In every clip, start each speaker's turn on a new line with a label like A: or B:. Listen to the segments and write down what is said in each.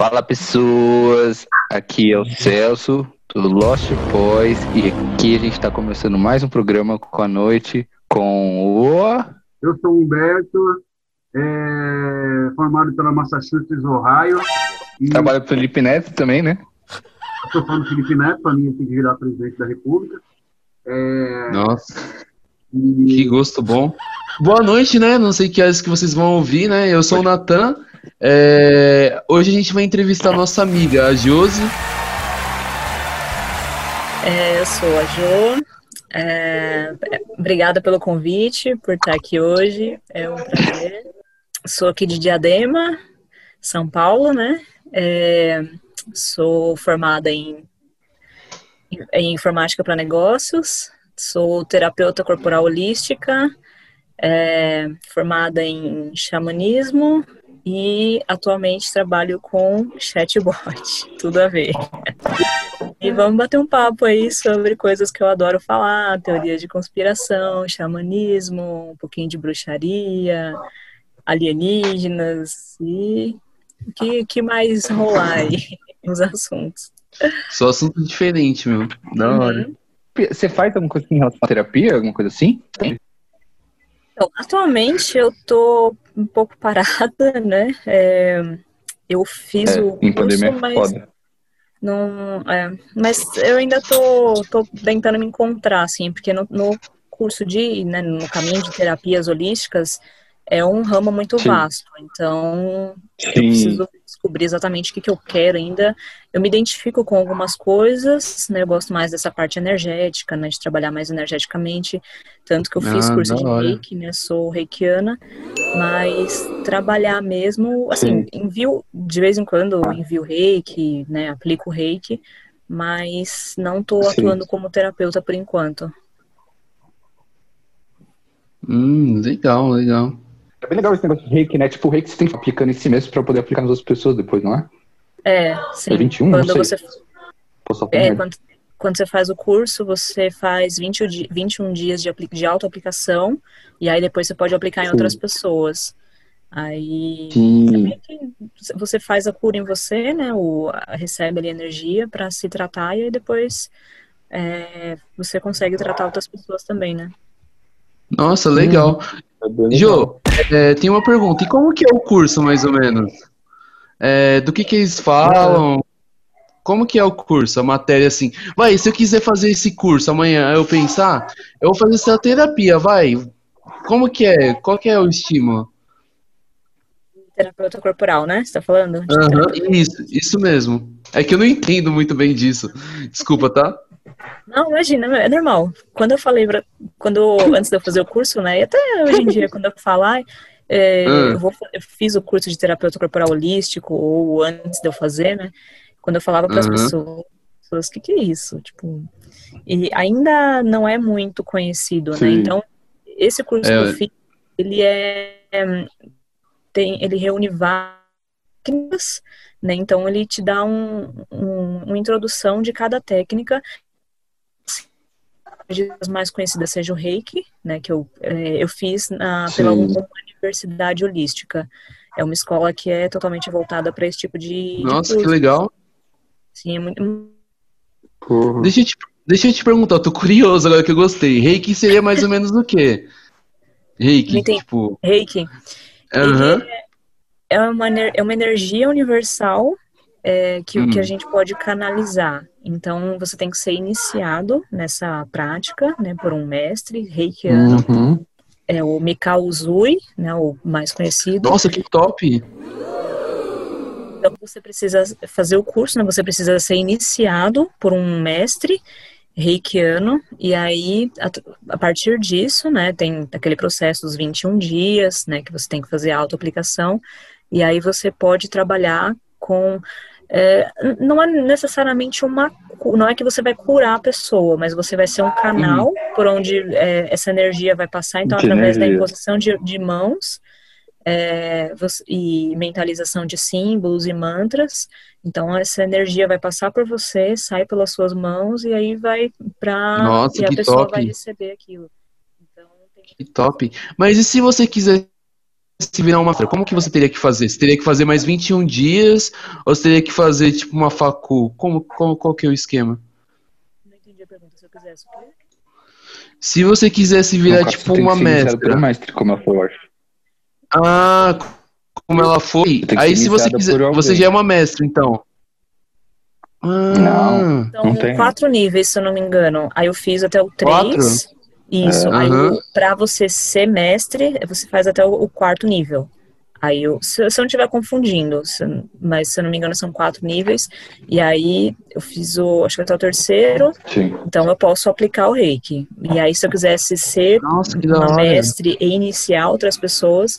A: Fala pessoas, aqui é o Celso do Lost Boys e aqui a gente está começando mais um programa com a noite com o.
B: Eu sou o Humberto, é, formado pela Massachusetts, Ohio.
A: E... Trabalha com o Felipe Neto também, né?
B: Estou falando Felipe Neto, para mim eu tenho que virar presidente da República. É...
C: Nossa, e... que gosto bom. Boa noite, né? Não sei que horas que vocês vão ouvir, né? Eu sou o Natan. É... Hoje a gente vai entrevistar nossa amiga, a Josi.
D: É, eu sou a Jo. É... Obrigada pelo convite, por estar aqui hoje. É um prazer. Sou aqui de Diadema, São Paulo, né? É... Sou formada em, em informática para negócios. Sou terapeuta corporal holística, é, formada em xamanismo e atualmente trabalho com chatbot, tudo a ver. E vamos bater um papo aí sobre coisas que eu adoro falar, teoria de conspiração, xamanismo, um pouquinho de bruxaria, alienígenas e o que, que mais rolar aí nos assuntos.
C: Só assunto diferente, meu. Da hora. Uhum.
A: Você faz alguma coisa em relação à terapia, alguma coisa assim?
D: Então, atualmente eu tô um pouco parada, né? É, eu fiz
A: é,
D: o
A: em curso, é mas foda.
D: não, é, mas eu ainda tô, tô tentando me encontrar, assim, porque no, no curso de, né, no caminho de terapias holísticas, é um ramo muito Sim. vasto. Então, Sim. eu preciso descobrir exatamente o que, que eu quero ainda. Eu me identifico com algumas coisas, né? Eu gosto mais dessa parte energética, né? De trabalhar mais energeticamente. Tanto que eu fiz ah, curso de hora. reiki, né? Sou reikiana. Mas trabalhar mesmo, assim, Sim. envio, de vez em quando envio reiki, né? Aplico reiki. Mas não estou atuando como terapeuta por enquanto.
C: Hum, legal, legal.
A: É bem legal esse negócio de reiki, né? Tipo, o reiki você tem que aplicar em si mesmo pra poder aplicar nas outras pessoas depois, não é?
D: É, sim.
A: É 21,
D: quando
A: não
D: sei. Você... É, quando, quando você faz o curso, você faz 20, 21 dias de, de auto-aplicação e aí depois você pode aplicar em sim. outras pessoas. Aí você faz a cura em você, né? O, recebe ali energia para se tratar e aí depois é, você consegue tratar outras pessoas também, né?
C: Nossa, legal. Hum, é Jô, é, tem uma pergunta. E como que é o curso, mais ou menos? É, do que que eles falam? Como que é o curso, a matéria assim? Vai, se eu quiser fazer esse curso amanhã, eu pensar, eu vou fazer essa terapia, vai. Como que é? Qual que é o estímulo?
D: Terapeuta corporal, né? Você tá falando?
C: Uhum, isso, isso mesmo. É que eu não entendo muito bem disso. Desculpa, tá?
D: Não, imagina, é normal. Quando eu falei, quando antes de eu fazer o curso, né, e até hoje em dia, quando eu falar, é, hum. eu, vou, eu, fiz o curso de terapeuta corporal holístico, ou antes de eu fazer, né, quando eu falava para as uhum. pessoas, o que, que é isso? Tipo, e ainda não é muito conhecido, né, Sim. né, então, esse curso é, que eu fiz, ele é, tem, ele reúne várias né? Então ele te dá um, um, uma introdução de cada técnica as mais conhecidas seja o Reiki, né, que eu, é, eu fiz na, pela universidade holística. É uma escola que é totalmente voltada para esse tipo de.
C: Nossa, de que legal!
D: Sim, é muito.
C: Deixa eu, te, deixa eu te perguntar, eu tô curioso agora que eu gostei. Reiki seria mais ou menos o quê? Reiki, tipo.
D: Reiki.
C: Uhum.
D: É, uma, é uma energia universal é, que, hum. que a hum. gente pode canalizar. Então, você tem que ser iniciado nessa prática, né, por um mestre reikiano. Uhum. É o Mikao Uzui, né, o mais conhecido.
C: Nossa, que top!
D: Então, você precisa fazer o curso, né, você precisa ser iniciado por um mestre reikiano, e aí, a, a, partir disso, né, tem aquele processo dos 21 dias, né, que você tem que fazer a auto-aplicação, e aí você pode trabalhar com é, não é necessariamente uma não é que você vai curar a pessoa, mas você vai ser um canal uhum. por onde é, essa energia vai passar. Então, através da imposição de, de mãos é, e mentalização de símbolos e mantras, então essa energia vai passar por você, sai pelas suas mãos e aí vai para e a pessoa
C: top.
D: vai receber aquilo.
C: Então, tem... Que top! Mas e se você quiser quisesse virar uma como que você teria que fazer? Você teria que fazer mais 21 dias ou você teria que fazer tipo uma facu? Como, como qual que é o esquema? Não entendi a pergunta. Se eu quisesse o quê? Se você quisesse virar tipo uma mestra.
A: mestre como ela foi,
C: Ah, como ela foi. Aí se você quiser, você já é uma mestra, então.
A: Ah, não,
D: então,
A: não tem.
D: quatro níveis, se eu não me engano. Aí eu fiz até o três. Isso. É, aí, uhum. para você ser mestre, você faz até o, o quarto nível. Aí, eu, se, se eu não estiver confundindo, se, mas se eu não me engano, são quatro níveis. E aí, eu fiz o, acho que até o terceiro.
A: Sim.
D: Então, eu posso aplicar o reiki. E aí, se eu quisesse ser
C: Nossa,
D: uma mestre e iniciar outras pessoas,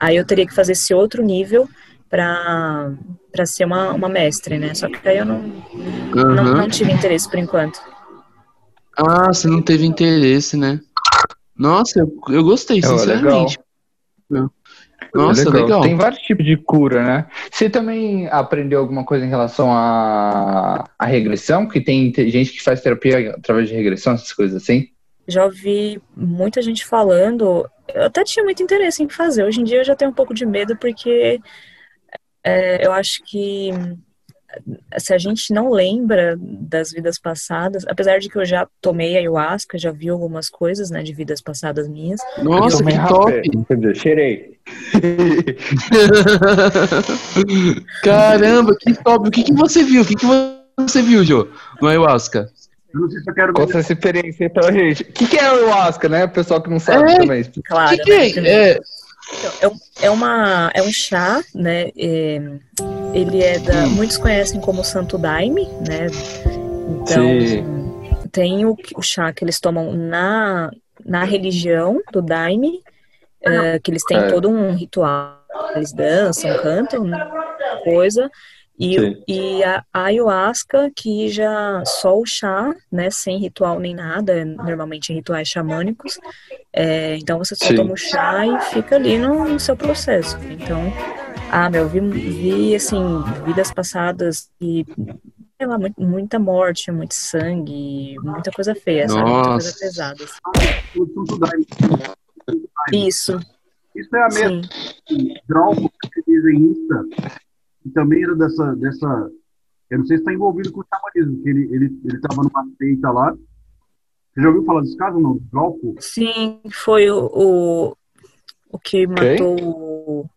D: aí eu teria que fazer esse outro nível para para ser uma, uma mestre, né? Só que aí eu não, uhum. não, não tive interesse por enquanto.
C: Ah, você não teve interesse, né? Nossa, eu, eu gostei, sinceramente.
A: Legal. Nossa, legal. legal. Tem vários tipos de cura, né? Você também aprendeu alguma coisa em relação à, à regressão? Que tem gente que faz terapia através de regressão, essas coisas assim?
D: Já ouvi muita gente falando. Eu até tinha muito interesse em fazer. Hoje em dia eu já tenho um pouco de medo porque é, eu acho que se a gente não lembra das vidas passadas, apesar de que eu já tomei ayahuasca, já vi algumas coisas, né, de vidas passadas minhas.
C: Nossa, que top!
A: Quer dizer, cheirei.
C: Caramba, que top! O que, que você viu? O que, que você viu, Jô, no ayahuasca?
A: Eu não sei se eu quero Conta essa experiência então, gente. O que, que é ayahuasca, né? O pessoal que não sabe é, também.
D: Claro.
C: Que que
D: né?
C: é? é...
D: Então, é, é, uma, é um chá, né? É, ele é da. Muitos conhecem como Santo Daime, né? Então, Sim. tem o, o chá que eles tomam na, na religião do Daime, é, que eles têm é. todo um ritual. Eles dançam, cantam, né? coisa. E, e a ayahuasca, que já só o chá, né, sem ritual nem nada, normalmente em rituais xamânicos. É, então você só Sim. toma o chá e fica ali no, no seu processo. Então, ah, meu, vi, vi assim, vidas passadas e sei lá, muita morte, muito sangue, muita coisa feia, sabe? Muita coisa pesada. Assim. Isso.
B: Isso é a mesma droga que desenhista que também era dessa, dessa eu não sei se está envolvido com o xamanismo, que ele ele ele estava numa seita lá. Você já ouviu falar desse caso, não? Glauco?
D: Sim, foi o, o, o que matou. Não,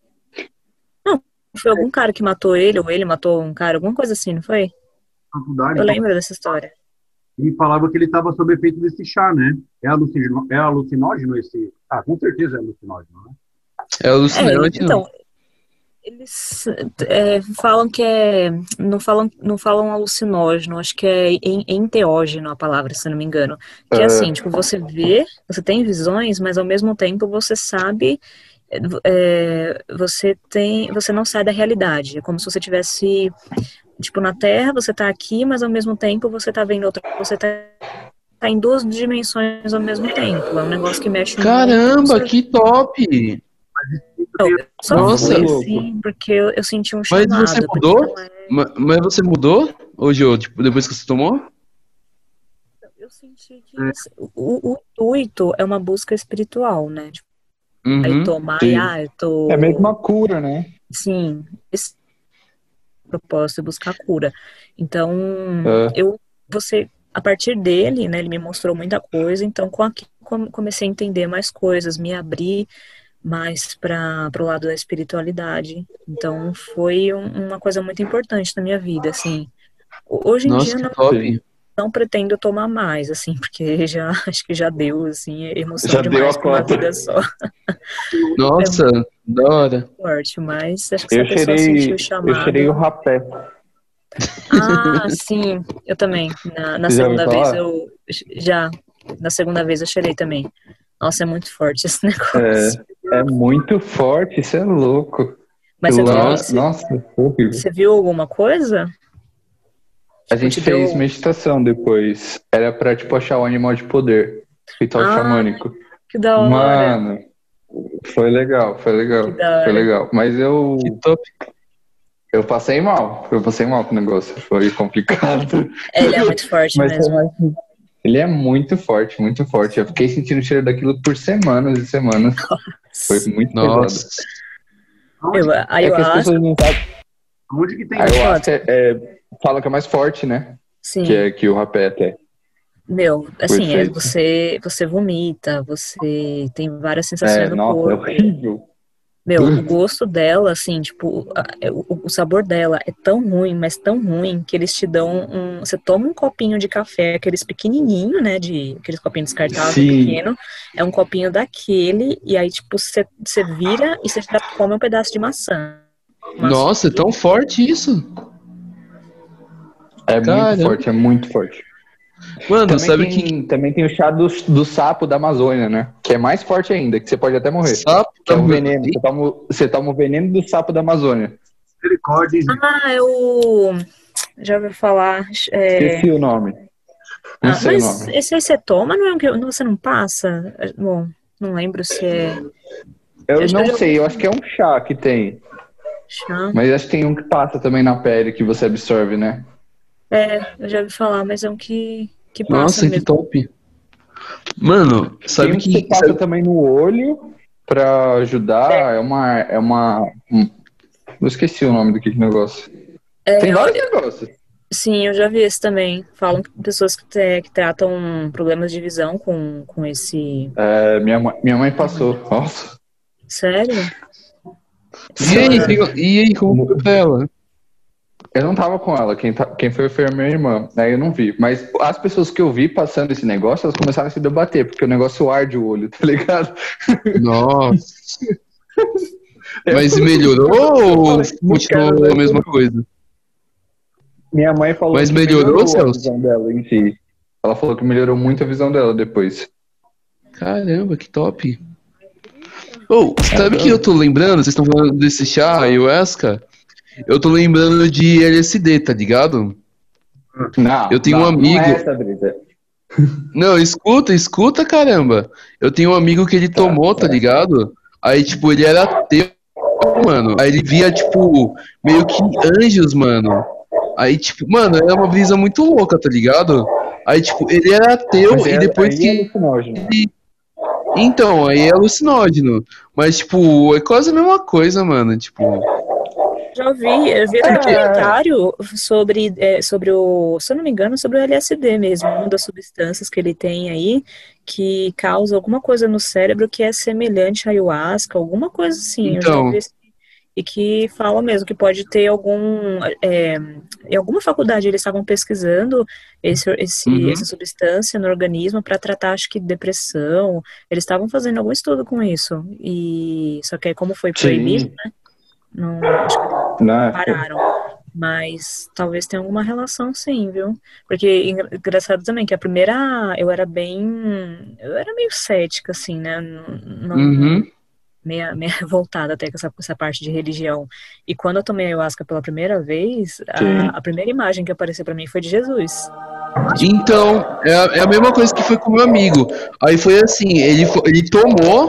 D: foi algum cara que matou ele, ou ele matou um cara, alguma coisa assim, não foi? Eu lembro dessa história.
B: E falava que ele estava sob efeito desse chá, né? É, alucinógeno, é alucinógeno esse. Ah, com certeza é alucinógeno, né?
C: É alucinógeno. É,
D: então, eles é, falam que é. Não falam, não falam alucinógeno, acho que é enteógeno a palavra, se não me engano. Que é, é assim, tipo, você vê, você tem visões, mas ao mesmo tempo você sabe. É, você tem. Você não sai da realidade. É como se você tivesse. Tipo, na Terra, você tá aqui, mas ao mesmo tempo você tá vendo outra. Você tá tá em duas dimensões ao mesmo tempo. É um negócio que mexe
C: Caramba, que top!
D: só Nossa, fui, assim, porque eu, eu, senti um chamado.
C: Mas você mudou? É... Mas você mudou, hoje, tipo, depois que você tomou?
D: Eu senti que é. o, o, intuito é uma busca espiritual, né? Tipo,
C: uhum,
D: aí tomar, sim. ah, eu tô...
A: É mesmo uma cura, né?
D: Sim, esse propósito é buscar cura. Então, é. eu, você, a partir dele, né, ele me mostrou muita coisa, então com aquilo comecei a entender mais coisas, me abrir mais para o lado da espiritualidade. Então foi um, uma coisa muito importante na minha vida, assim. Hoje em
C: Nossa,
D: dia
C: não,
D: não pretendo tomar mais, assim, porque já acho que já deu, assim, emoção já demais com uma vida só.
C: Nossa, é da hora.
D: Forte, mas acho que eu a pessoa cheirei, sentiu o chamado...
A: Eu cheirei o rapé.
D: Ah, sim, eu também. Na, na segunda vez eu já, na segunda vez eu cheirei também. Nossa, é muito forte esse negócio.
A: É, é muito forte, isso é louco.
D: Mas você,
A: nossa, nossa,
D: você viu alguma coisa?
A: A gente tipo, fez deu... meditação depois. Era pra, tipo, achar o animal de poder. Ritual ah, xamânico.
D: Que da hora.
A: Mano, foi legal, foi legal. Foi legal. Mas eu.
C: Que top.
A: Eu passei mal. Eu passei mal com o negócio. Foi complicado.
D: Ele é muito forte
A: Mas
D: mesmo.
A: Ele é muito forte, muito forte. Eu fiquei sentindo o cheiro daquilo por semanas e semanas. Foi muito
C: Nossa.
A: pesado. Eu, é que as pessoas não sabem. Onde que tem ayahuasca é, é, fala que é mais forte, né?
D: Sim.
A: Que, é, que o rapé até.
D: Meu, assim, é, você, você vomita, você tem várias sensações é, no
A: nossa,
D: corpo.
A: É horrível.
D: Meu, o gosto dela, assim, tipo, é, o, o, sabor dela é tão ruim, mas tão ruim, que eles te dão um. Você toma um copinho de café, aqueles pequenininho, né? De aqueles copinhos descartáveis pequeno. É um copinho daquele, e aí, tipo, você, você vira e você come um pedaço de maçã.
C: Nossa, é tão forte isso.
A: É Caramba. muito forte, é muito forte.
C: Mano,
A: também
C: sabe
A: tem,
C: que.
A: Também tem o chá do, do sapo da Amazônia, né? Que é mais forte ainda, que você pode até morrer.
C: Sapo
A: que é um veneno. Você toma, você toma o veneno do sapo da Amazônia.
B: Misericórdia.
D: Ah, eu. Já ouvi falar. É...
A: Esqueci o nome. Não ah, sei mas
D: o nome. esse aí você toma, não é um que você não passa? Bom, não lembro se é.
A: Eu, eu não sei, eu acho que é um chá que tem.
D: Chá.
A: Mas acho que tem um que passa também na pele que você absorve, né?
D: É, eu já ouvi falar, mas é um que, que passa
C: Nossa,
D: mesmo.
C: que top. Mano, sabe
A: Tem
C: que.
A: que passa
C: sabe...
A: também no olho pra ajudar. É, é uma. É uma. Eu esqueci o nome do que negócio. É, Tem vários eu... negócios.
D: Sim, eu já vi esse também. Falam que pessoas que, te, que tratam problemas de visão com, com esse.
A: É, minha, mãe, minha mãe passou. Nossa.
D: Sério?
C: E aí, e aí como foi pra ela?
A: Eu não tava com ela, quem, tá, quem foi foi a minha irmã, aí eu não vi. Mas as pessoas que eu vi passando esse negócio, elas começaram a se debater, porque o negócio arde o olho, tá ligado?
C: Nossa. Mas melhorou ou continuou a mesma coisa?
A: Minha mãe falou
C: Mas melhorou, melhorou Celso? a
A: visão dela em si. Ela falou que melhorou muito a visão dela depois.
C: Caramba, que top. Oh, sabe que eu tô lembrando? Vocês estão falando desse chá, ayahuasca? Eu tô lembrando de LSD, tá ligado?
A: Não.
C: Eu tenho
A: não,
C: um amigo. Não, é
A: essa, Brita.
C: não, escuta, escuta, caramba. Eu tenho um amigo que ele tá, tomou, tá, tá ligado? Aí, tipo, ele era ateu, mano. Aí ele via, tipo, meio que anjos, mano. Aí, tipo, mano, é uma brisa muito louca, tá ligado? Aí, tipo, ele era ateu Mas e é, depois que. É ele... Então, aí é alucinógeno. Mas, tipo, é quase a mesma coisa, mano. Tipo.
D: Já vi, eu vi um documentário sobre, é, sobre o, se eu não me engano, sobre o LSD mesmo, uma das substâncias que ele tem aí, que causa alguma coisa no cérebro que é semelhante à ayahuasca, alguma coisa assim.
C: Então,
D: e que fala mesmo que pode ter algum é, em alguma faculdade eles estavam pesquisando esse, esse uhum. essa substância no organismo para tratar acho que depressão eles estavam fazendo algum estudo com isso e só que como foi proibido Sim. né não, acho que não, é. pararam. Mas talvez tenha alguma relação sim, viu? Porque engraçado também que a primeira eu era bem. Eu era meio cética, assim, né? Não,
C: uhum.
D: meia, meia voltada até com essa, essa parte de religião. E quando eu tomei ayahuasca pela primeira vez, a, a, primeira imagem que apareceu para mim foi de Jesus.
C: Então, é a, é a mesma coisa que foi com meu amigo. Aí foi assim, ele, ele tomou,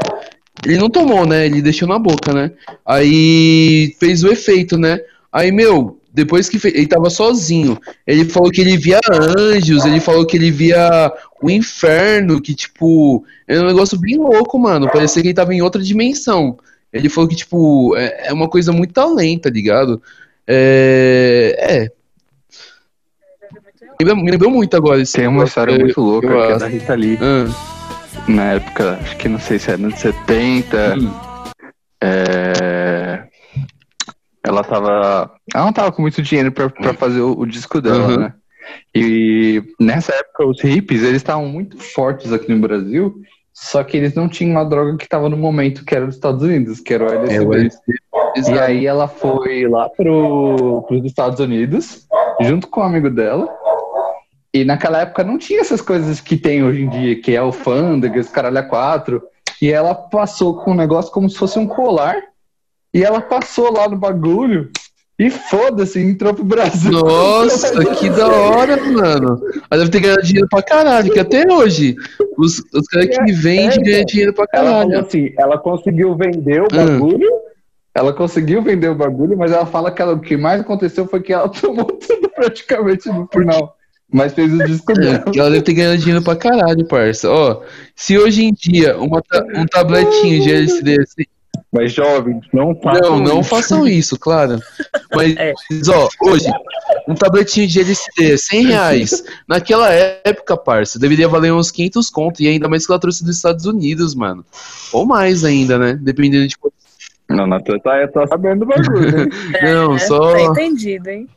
C: ele não tomou, né? Ele deixou na boca, né? Aí fez o efeito, né? Aí, meu, depois que ele tava sozinho, ele falou que ele via anjos, ele falou que ele via o inferno, que, tipo, é um negócio bem louco, mano. Parecia que ele tava em outra dimensão. Ele falou que, tipo, é, é uma coisa muito além, tá ligado? É. é. Me lembrou muito agora.
A: Tem uma história muito louca, que é da Rita Lee. Ah na época, acho que não sei se era nos 70. Hum. É, ela tava. Ela não tava com muito dinheiro pra, pra fazer o, o disco dela, uhum. né? E nessa época os hippies, eles estavam muito fortes aqui no Brasil, só que eles não tinham uma droga que estava no momento, que era nos Estados Unidos, que era o LSD. É, o LSD. E aí ela foi lá pro, pros Estados Unidos, junto com um amigo dela, e naquela época não tinha essas coisas que tem hoje em dia, que é alfândegas, caralho a quatro. E ela passou com um negócio como se fosse um colar. E ela passou lá no bagulho e foda-se, entrou pro Brasil.
C: Nossa, que da hora, mano. Ela deve ter ganhado dinheiro pra caralho, que até hoje os, os caras que é, vendem é, ganham dinheiro pra caralho.
A: Ela, assim, ela conseguiu vender o ah. bagulho, hum. ela conseguiu vender o bagulho, mas ela fala que ela, o que mais aconteceu foi que ela tomou tudo praticamente no final. Mas fez o disco dela.
C: ela deve ter ganhado dinheiro pra caralho, parça. Ó, se hoje em dia uma, um tabletinho de LCD assim,
A: mas jovens, não façam
C: Não, não isso. façam isso, claro. Mas, é. ó, hoje, um tabletinho de LCD, 100 reais. Naquela época, parça, deveria valer uns 500 conto. E ainda mais que ela trouxe dos Estados Unidos, mano. Ou mais ainda, né? Dependendo de...
A: Não, na tua tá, tá sabendo do bagulho, né?
C: Não,
D: é,
C: só...
D: Tá entendido, hein?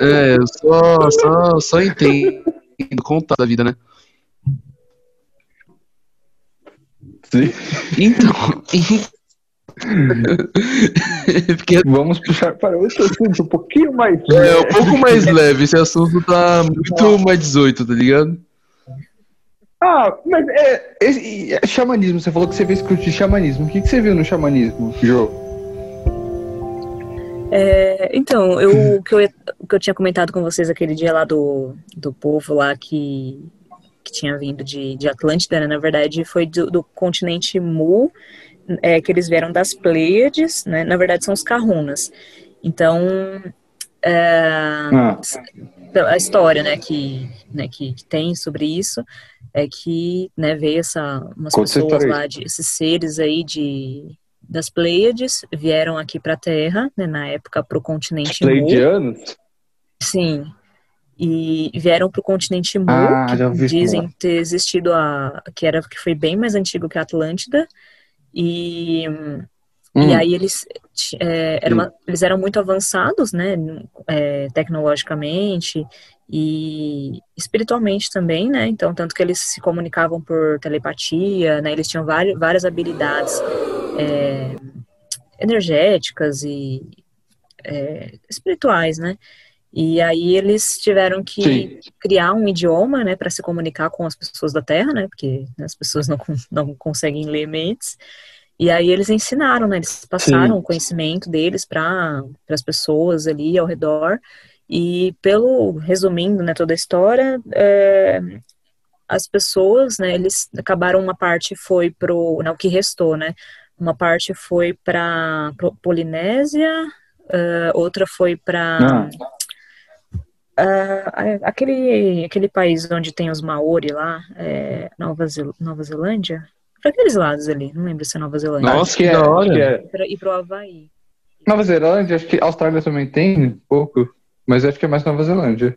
C: É, eu só, só, só entendo contar da vida, né?
A: Sim.
C: Então,
A: Porque vamos puxar para outro assunto um pouquinho mais
C: leve. É, um pouco mais leve. Esse assunto tá muito mais 18, tá ligado?
A: Ah, mas é, é, é, xamanismo, você falou que você fez curso de xamanismo. O que, que você viu no xamanismo, Jô?
D: É, então, eu, o, que eu, o que eu tinha comentado com vocês aquele dia lá do, do povo lá que, que tinha vindo de, de Atlântida, né, na verdade, foi do, do continente Mu, é, que eles vieram das Pleiades, né? Na verdade, são os Kahunas. Então, é, ah. a história, né, que, né, que, que, tem sobre isso é que, né, veio essa, umas pessoas lá, de, esses seres aí de das Pleiades vieram aqui para a Terra, né, na época para o continente
A: Pleiadianos?
D: Sim. E vieram para o continente Mu, ah, que dizem ter existido a que era que foi bem mais antigo que a Atlântida e, hum. e aí eles, é, eram, hum. eles eram muito avançados, né, é, tecnologicamente e espiritualmente também, né, então tanto que eles se comunicavam por telepatia, né, eles tinham várias, várias habilidades é, energéticas e é, espirituais, né, e aí eles tiveram que Sim. criar um idioma, né, para se comunicar com as pessoas da Terra, né, porque né, as pessoas não, não conseguem ler mentes. E aí eles ensinaram, né, eles passaram Sim. o conhecimento deles para as pessoas ali ao redor. E pelo resumindo, né, toda a história, é, as pessoas, né, eles acabaram uma parte foi pro, não, o que restou, né, uma parte foi para Polinésia, uh, outra foi para ah. Uh, aquele, aquele país onde tem os Maori lá, é, Nova, Zel Nova Zelândia, para aqueles lados ali, não lembro se é Nova Zelândia.
C: Nossa, que, que da hora!
D: É. E pro Havaí.
A: Nova Zelândia, acho que Austrália também tem um pouco, mas acho que é mais Nova Zelândia.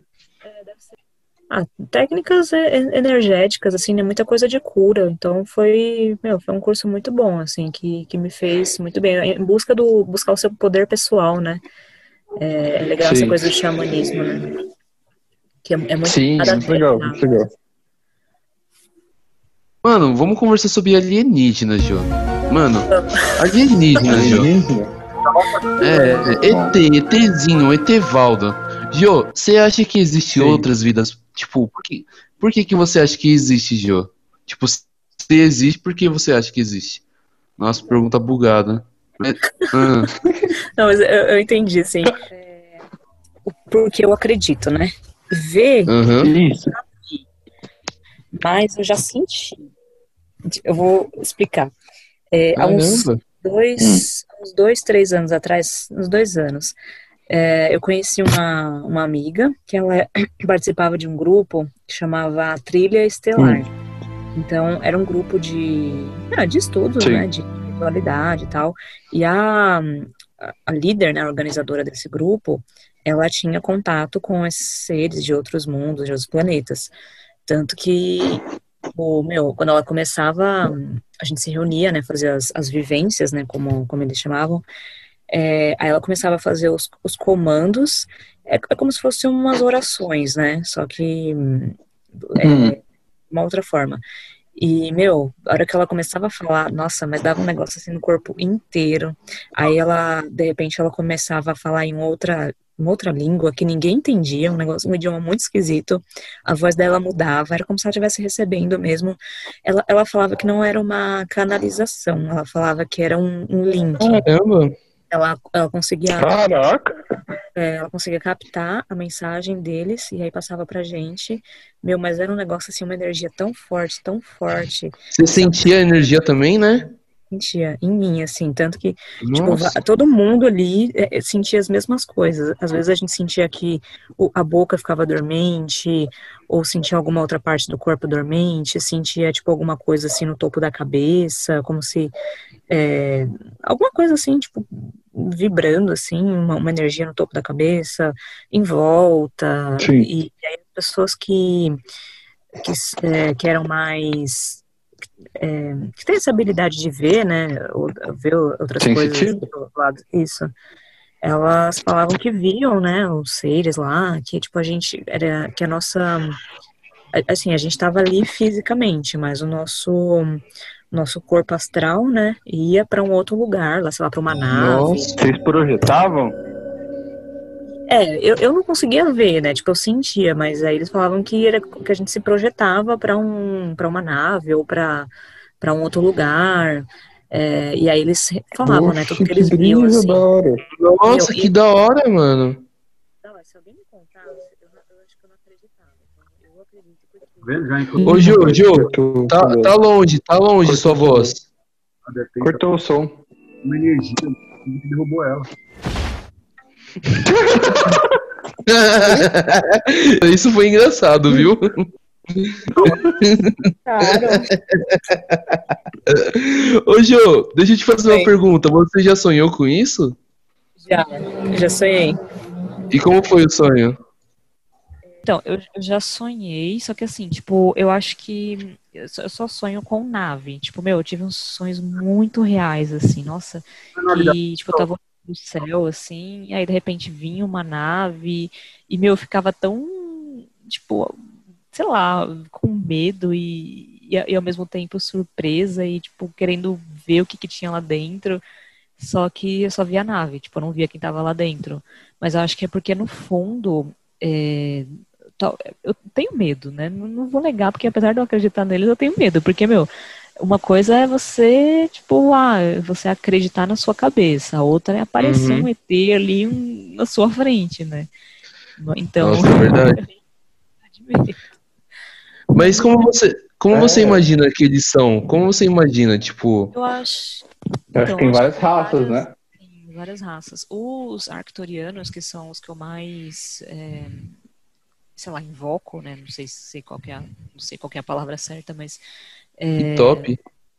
D: É. Ah, técnicas energéticas, assim, né, muita coisa de cura, então foi, meu, foi um curso muito bom, assim, que, que me fez muito bem, em busca do, buscar o seu poder pessoal, né, é, é legal Sim. essa coisa do xamanismo, né? Que é, é muito,
A: Sim, muito legal, muito legal.
C: Mano, vamos conversar sobre alienígenas, Jô. Mano, alienígenas, Jô. É, ET, ETzinho, ETvaldo. Jô, você acha que existem outras vidas? Tipo, por que, por que, que você acha que existe, Jô? Tipo, se existe, por que você acha que existe? Nossa, pergunta bugada.
D: Ah. Não, mas eu, eu entendi, assim. É, porque eu acredito, né? Ver.
C: Uhum.
D: Mas eu já senti. Eu vou explicar. É, há uns dois, hum. uns dois, três anos atrás, uns dois anos, é, eu conheci uma, uma amiga que ela participava de um grupo que chamava Trilha Estelar. Hum. Então, era um grupo de, ah, de estudo, Sim. né? De espiritualidade e tal. E a, a líder, né, a organizadora desse grupo, ela tinha contato com esses seres de outros mundos, de outros planetas. Tanto que, o meu, quando ela começava, a gente se reunia, né, fazia as, as vivências, né, como, como eles chamavam, é, aí ela começava a fazer os, os comandos, é, é, como se fossem umas orações, né, só que é, hum. uma outra forma. E, meu, a hora que ela começava a falar, nossa, mas dava um negócio assim no corpo inteiro. Aí ela, de repente, ela começava a falar em outra, em outra língua que ninguém entendia, um negócio, um idioma muito esquisito. A voz dela mudava, era como se ela estivesse recebendo mesmo. Ela, ela falava que não era uma canalização, ela falava que era um, um link.
C: Caramba!
D: Ela, ela conseguia.
A: Caraca!
D: É, ela conseguia captar a mensagem deles e aí passava pra gente. Meu, mas era um negócio assim, uma energia tão forte, tão forte.
C: Você sentia a energia também, né?
D: sentia em mim, assim, tanto que tipo, todo mundo ali é, sentia as mesmas coisas. Às vezes a gente sentia que o, a boca ficava dormente, ou sentia alguma outra parte do corpo dormente, sentia tipo alguma coisa assim no topo da cabeça, como se é, alguma coisa assim, tipo vibrando assim, uma, uma, energia no topo da cabeça, em volta, e, e, aí pessoas que que, é, que eram mais é, que tem essa habilidade de ver, né, ou, ver outras coisas do lado, isso. Elas falavam que viam, né, os seres lá, que tipo a gente era que a nossa assim, a gente estava ali fisicamente, mas o nosso nosso corpo astral, né, ia para um outro lugar, lá, sei lá, para uma nave. Nossa,
A: vocês projetavam?
D: É, eu, eu não conseguia ver, né? Tipo, eu sentia, mas aí eles falavam que, era, que a gente se projetava para um, pra uma nave ou para um outro lugar. É, e aí eles falavam, né? Tudo que eles viam. Assim.
C: Da hora. Nossa, eu, que e... da hora, mano. Não, se alguém me contasse, eu, eu acho que eu não acreditava. Então, eu acredito porque... Ô, Ju, Ju, tá, tá longe, tá longe Cortou sua voz.
A: Cortou o som.
B: Uma energia, derrubou ela.
C: Isso foi engraçado, viu? Ô, Jô, deixa eu te fazer Sim. uma pergunta. Você já sonhou com isso?
D: Já, já sonhei.
C: E como foi o sonho?
D: Então, eu, eu já sonhei, só que assim, tipo, eu acho que eu só, eu só sonho com nave. Tipo, meu, eu tive uns sonhos muito reais, assim, nossa. E, tipo, eu tava do céu, assim, e aí de repente vinha uma nave, e meu, eu ficava tão, tipo, sei lá, com medo e, e, e, ao mesmo tempo surpresa e, tipo, querendo ver o que, que tinha lá dentro. Só que eu só via a nave, tipo, eu não via quem tava lá dentro. Mas eu acho que é porque no fundo. É, eu tenho medo, né? Não vou negar, porque apesar de eu acreditar neles, eu tenho medo. Porque, meu, uma coisa é você, tipo, ah, você acreditar na sua cabeça, a outra é aparecer uhum. um ET ali um, na sua frente, né? Então.
C: Nossa, é verdade. Mas como você, como é. você imagina que eles são? Como você imagina, tipo.
D: Eu acho.
A: Eu acho que tem várias raças, várias, né?
D: Tem várias raças. Os arctorianos, que são os que eu mais. É, sei lá, invoco, né? Não sei, sei qual é a, não sei qual é a palavra certa, mas
C: é, top.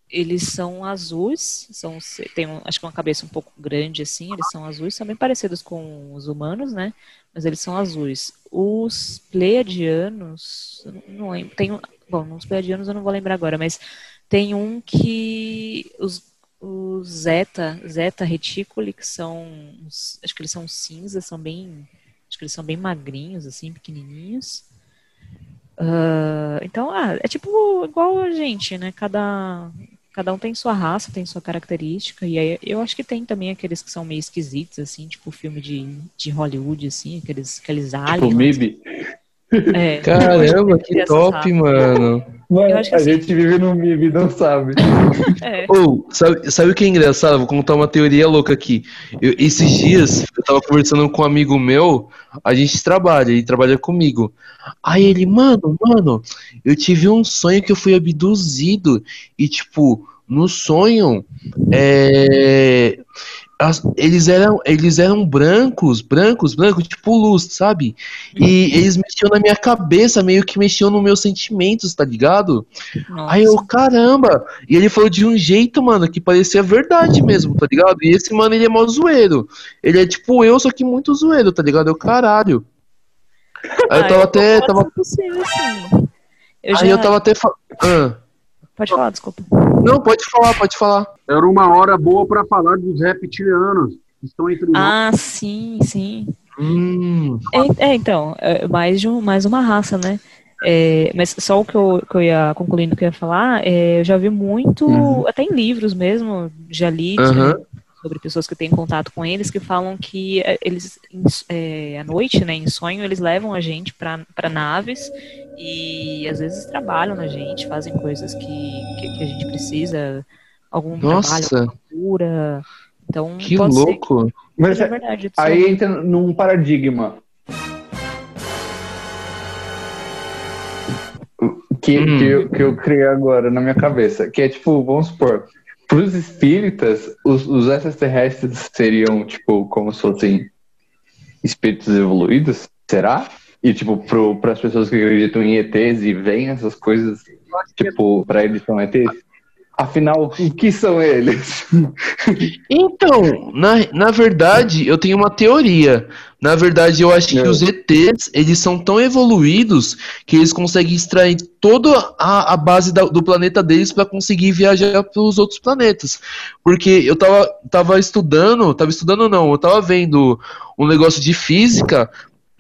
D: Eles são azuis, são, tem um, acho que uma cabeça um pouco grande assim, eles são azuis, são bem parecidos com os humanos, né? Mas eles são azuis. Os pleiadianos, não lembro, tem, bom, os pleiadianos eu não vou lembrar agora, mas tem um que os, os zeta, zeta reticuli, que são, acho que eles são cinza, são bem, acho que eles são bem magrinhos, assim, pequenininhos. Uh, então, ah, é tipo igual a gente, né? Cada, cada um tem sua raça, tem sua característica. E aí eu acho que tem também aqueles que são meio esquisitos, assim, tipo filme de, de Hollywood, assim, aqueles, aqueles tipo aliens. Tipo
A: MIB.
C: É, Caramba, que top, mano.
A: Mano, a assim, gente vive no MIB, não sabe.
C: É. Oh, sabe, sabe o que é engraçado? Vou contar uma teoria louca aqui. Eu, esses dias, eu tava conversando com um amigo meu, a gente trabalha, ele trabalha comigo. Aí ele, mano, mano, eu tive um sonho que eu fui abduzido. E, tipo, no sonho, é, eles eram, eles eram brancos, brancos, brancos, tipo luz, sabe? E uhum. eles mexiam na minha cabeça, meio que mexiam nos meus sentimentos, tá ligado? Nossa. Aí eu, caramba! E ele falou de um jeito, mano, que parecia verdade mesmo, tá ligado? E esse mano, ele é mó zoeiro. Ele é tipo eu, só que muito zoeiro, tá ligado? Eu, caralho. Aí eu tava até. Tava... Possível, assim. eu Aí eu tava até. Ah.
D: Pode falar, desculpa.
C: Não, pode falar, pode falar.
B: Era uma hora boa para falar dos reptilianos que estão entre
D: nós. Ah, sim, sim. Hum. É, é, então, é mais, de um, mais uma raça, né? É, mas só o que eu, que eu ia concluindo que eu ia falar, é, eu já vi muito, uhum. até em livros mesmo, já li uhum. Sobre pessoas que têm contato com eles, que falam que é, eles, é, à noite, né, em sonho, eles levam a gente para naves e às vezes trabalham na gente, fazem coisas que, que, que a gente precisa, algum Nossa. trabalho, cultura. Então,
C: que louco!
A: Que Mas é verdade, aí entra num paradigma. Que, hum. que, eu, que eu criei agora na minha cabeça. Que é tipo, vamos supor, para os espíritas, os, os extraterrestres seriam, tipo, como se fossem espíritos evoluídos? Será? E, tipo, para as pessoas que acreditam em ETs e veem essas coisas, tipo, para eles são ETs? Afinal, o que são eles?
C: Então, na, na verdade, eu tenho uma teoria. Na verdade, eu acho que os ETs, eles são tão evoluídos que eles conseguem extrair toda a, a base da, do planeta deles para conseguir viajar para os outros planetas. Porque eu tava, tava estudando, tava estudando não, eu tava vendo um negócio de física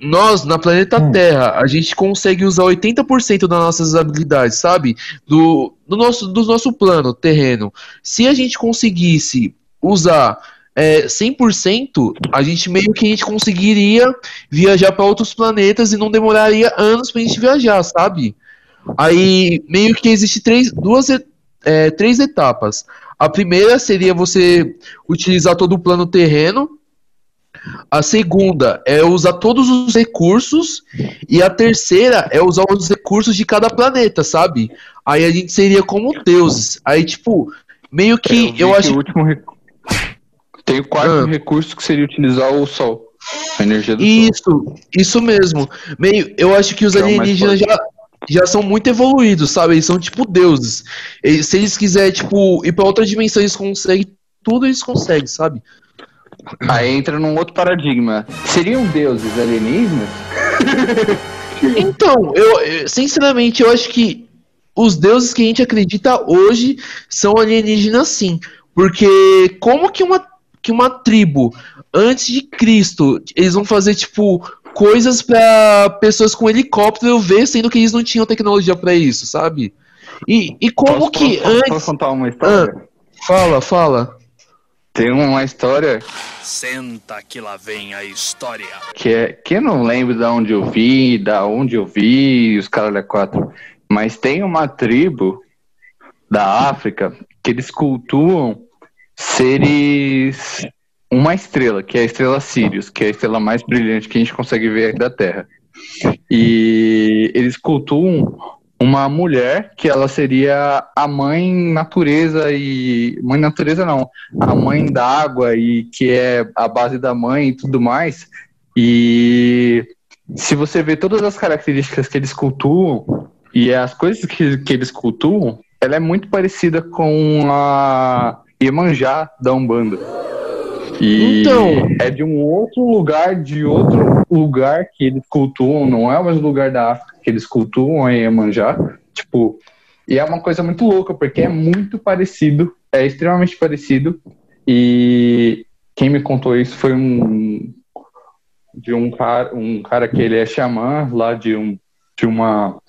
C: nós, na planeta hum. Terra, a gente consegue usar 80% das nossas habilidades, sabe? Do, do, nosso, do nosso plano terreno. Se a gente conseguisse usar é, 100%, a gente meio que a gente conseguiria viajar para outros planetas e não demoraria anos para a gente viajar, sabe? Aí meio que existe três, duas, é, três etapas. A primeira seria você utilizar todo o plano terreno a segunda é usar todos os recursos. E a terceira é usar os recursos de cada planeta, sabe? Aí a gente seria como deuses. Aí, tipo, meio que eu, eu acho.
A: Que o último rec... Tem o quarto ah. recurso que seria utilizar o Sol. A energia do
C: isso, Sol. Isso mesmo. Meio, eu acho que os é alienígenas já, já são muito evoluídos, sabe? Eles são tipo deuses. Eles, se eles quiserem, tipo, ir pra outra dimensão, eles conseguem. Tudo eles conseguem, sabe?
A: Aí entra num outro paradigma. Seriam deuses alienígenas?
C: então, eu sinceramente eu acho que os deuses que a gente acredita hoje são alienígenas sim. Porque como que uma, que uma tribo antes de Cristo eles vão fazer tipo coisas para pessoas com helicóptero ver, sendo que eles não tinham tecnologia para isso, sabe? E, e como
A: posso,
C: que
A: posso, antes. Posso contar uma história? Ah,
C: fala, fala.
A: Tem uma história.
E: Senta que lá vem a história.
A: Que é. Que eu não lembro de onde eu vi, da onde eu vi, os caras da quatro. Mas tem uma tribo da África que eles cultuam seres. Uma estrela, que é a estrela Sirius, que é a estrela mais brilhante que a gente consegue ver aqui da Terra. E eles cultuam uma mulher que ela seria a mãe natureza e mãe natureza não, a mãe da água e que é a base da mãe e tudo mais. E se você vê todas as características que eles cultuam e as coisas que, que eles cultuam, ela é muito parecida com a Iemanjá da Umbanda. E então, é de um outro lugar, de outro lugar que eles cultuam, não é o mesmo lugar da África que eles cultuam em Iemanjá, tipo, e é uma coisa muito louca, porque é muito parecido, é extremamente parecido, e quem me contou isso foi um de um cara, um cara que ele é xamã lá de um de uma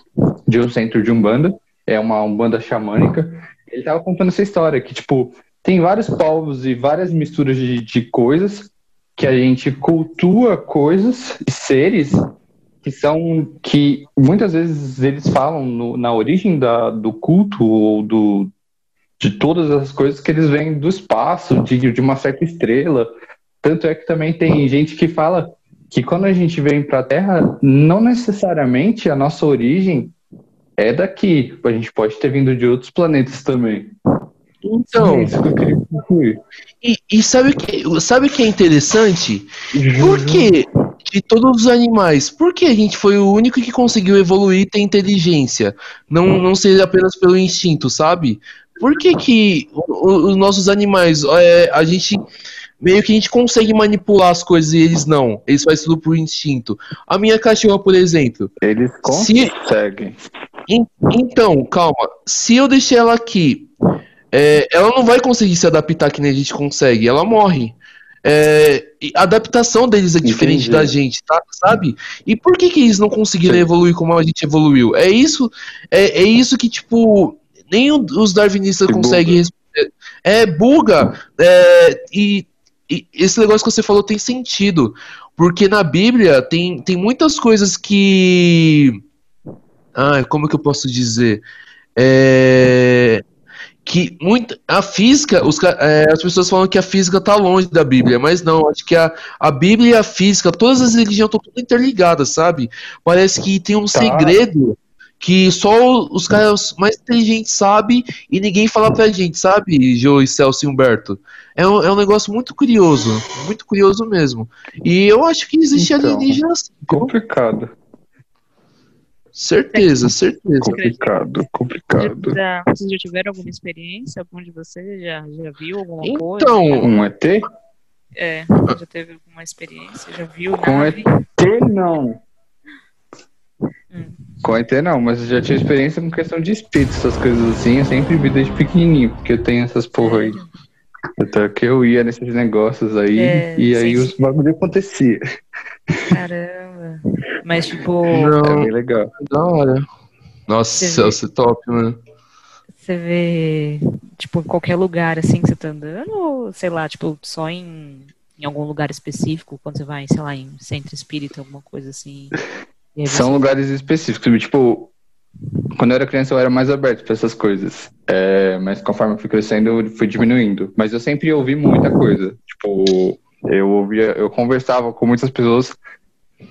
A: de um centro de umbanda, é uma umbanda xamânica. Ele tava contando essa história que tipo tem vários povos e várias misturas de, de coisas que a gente cultua coisas e seres que são que muitas vezes eles falam no, na origem da, do culto ou do de todas as coisas que eles vêm do espaço, de, de uma certa estrela. Tanto é que também tem gente que fala que quando a gente vem para a Terra, não necessariamente a nossa origem é daqui. A gente pode ter vindo de outros planetas também.
C: Então, é isso que eu queria concluir. E, e sabe o que, sabe que é interessante? Porque de todos os animais, por que a gente foi o único que conseguiu evoluir e ter inteligência? Não, não ser apenas pelo instinto, sabe? Por que, que os nossos animais, é, a gente meio que a gente consegue manipular as coisas e eles não. Eles fazem tudo por instinto. A minha cachorra, por exemplo.
A: Eles conseguem.
C: Se, então, calma. Se eu deixar ela aqui é, ela não vai conseguir se adaptar que nem a gente consegue, ela morre. É, a adaptação deles é diferente Entendi. da gente, tá, sabe? E por que, que eles não conseguiram Sim. evoluir como a gente evoluiu? É isso, é, é isso que, tipo, nem os darwinistas conseguem responder. É, buga. É, e, e, esse negócio que você falou tem sentido. Porque na Bíblia tem, tem muitas coisas que. Ah, como que eu posso dizer? É, que muito, a física, os, é, as pessoas falam que a física está longe da Bíblia, mas não, acho que a, a Bíblia e a física, todas as religiões estão tudo interligadas, sabe? Parece que tem um tá. segredo que só os caras mais inteligentes sabem e ninguém fala pra gente, sabe, Joe e Celso e Humberto? É um, é um negócio muito curioso, muito curioso mesmo. E eu acho que existe então, alienígena assim.
A: Complicado.
C: Certeza, certeza.
A: Complicado, complicado.
D: Já, vocês já tiveram alguma experiência? Algum de vocês já, já viu alguma
C: então,
D: coisa?
C: Então,
A: um ET?
D: É, já teve alguma experiência? Já viu?
A: Com nave? ET, não. Hum. Com ET, não, mas eu já tive experiência com questão de espírito, essas coisas assim. Eu sempre vi desde pequenininho, porque eu tenho essas porra aí. Até que eu ia nesses negócios aí, é, e aí sim, os bagulho acontecia.
D: Caramba. Mas, tipo.
A: Não, é bem legal.
C: Da hora. Nossa, você é top, mano.
D: Você vê, tipo, em qualquer lugar assim que você tá andando, ou sei lá, tipo, só em, em algum lugar específico, quando você vai, sei lá, em centro espírita, alguma coisa assim?
A: São você... lugares específicos, tipo, quando eu era criança eu era mais aberto para essas coisas, é, mas conforme eu fui crescendo eu fui diminuindo. Mas eu sempre ouvi muita coisa, tipo, eu ouvia, eu conversava com muitas pessoas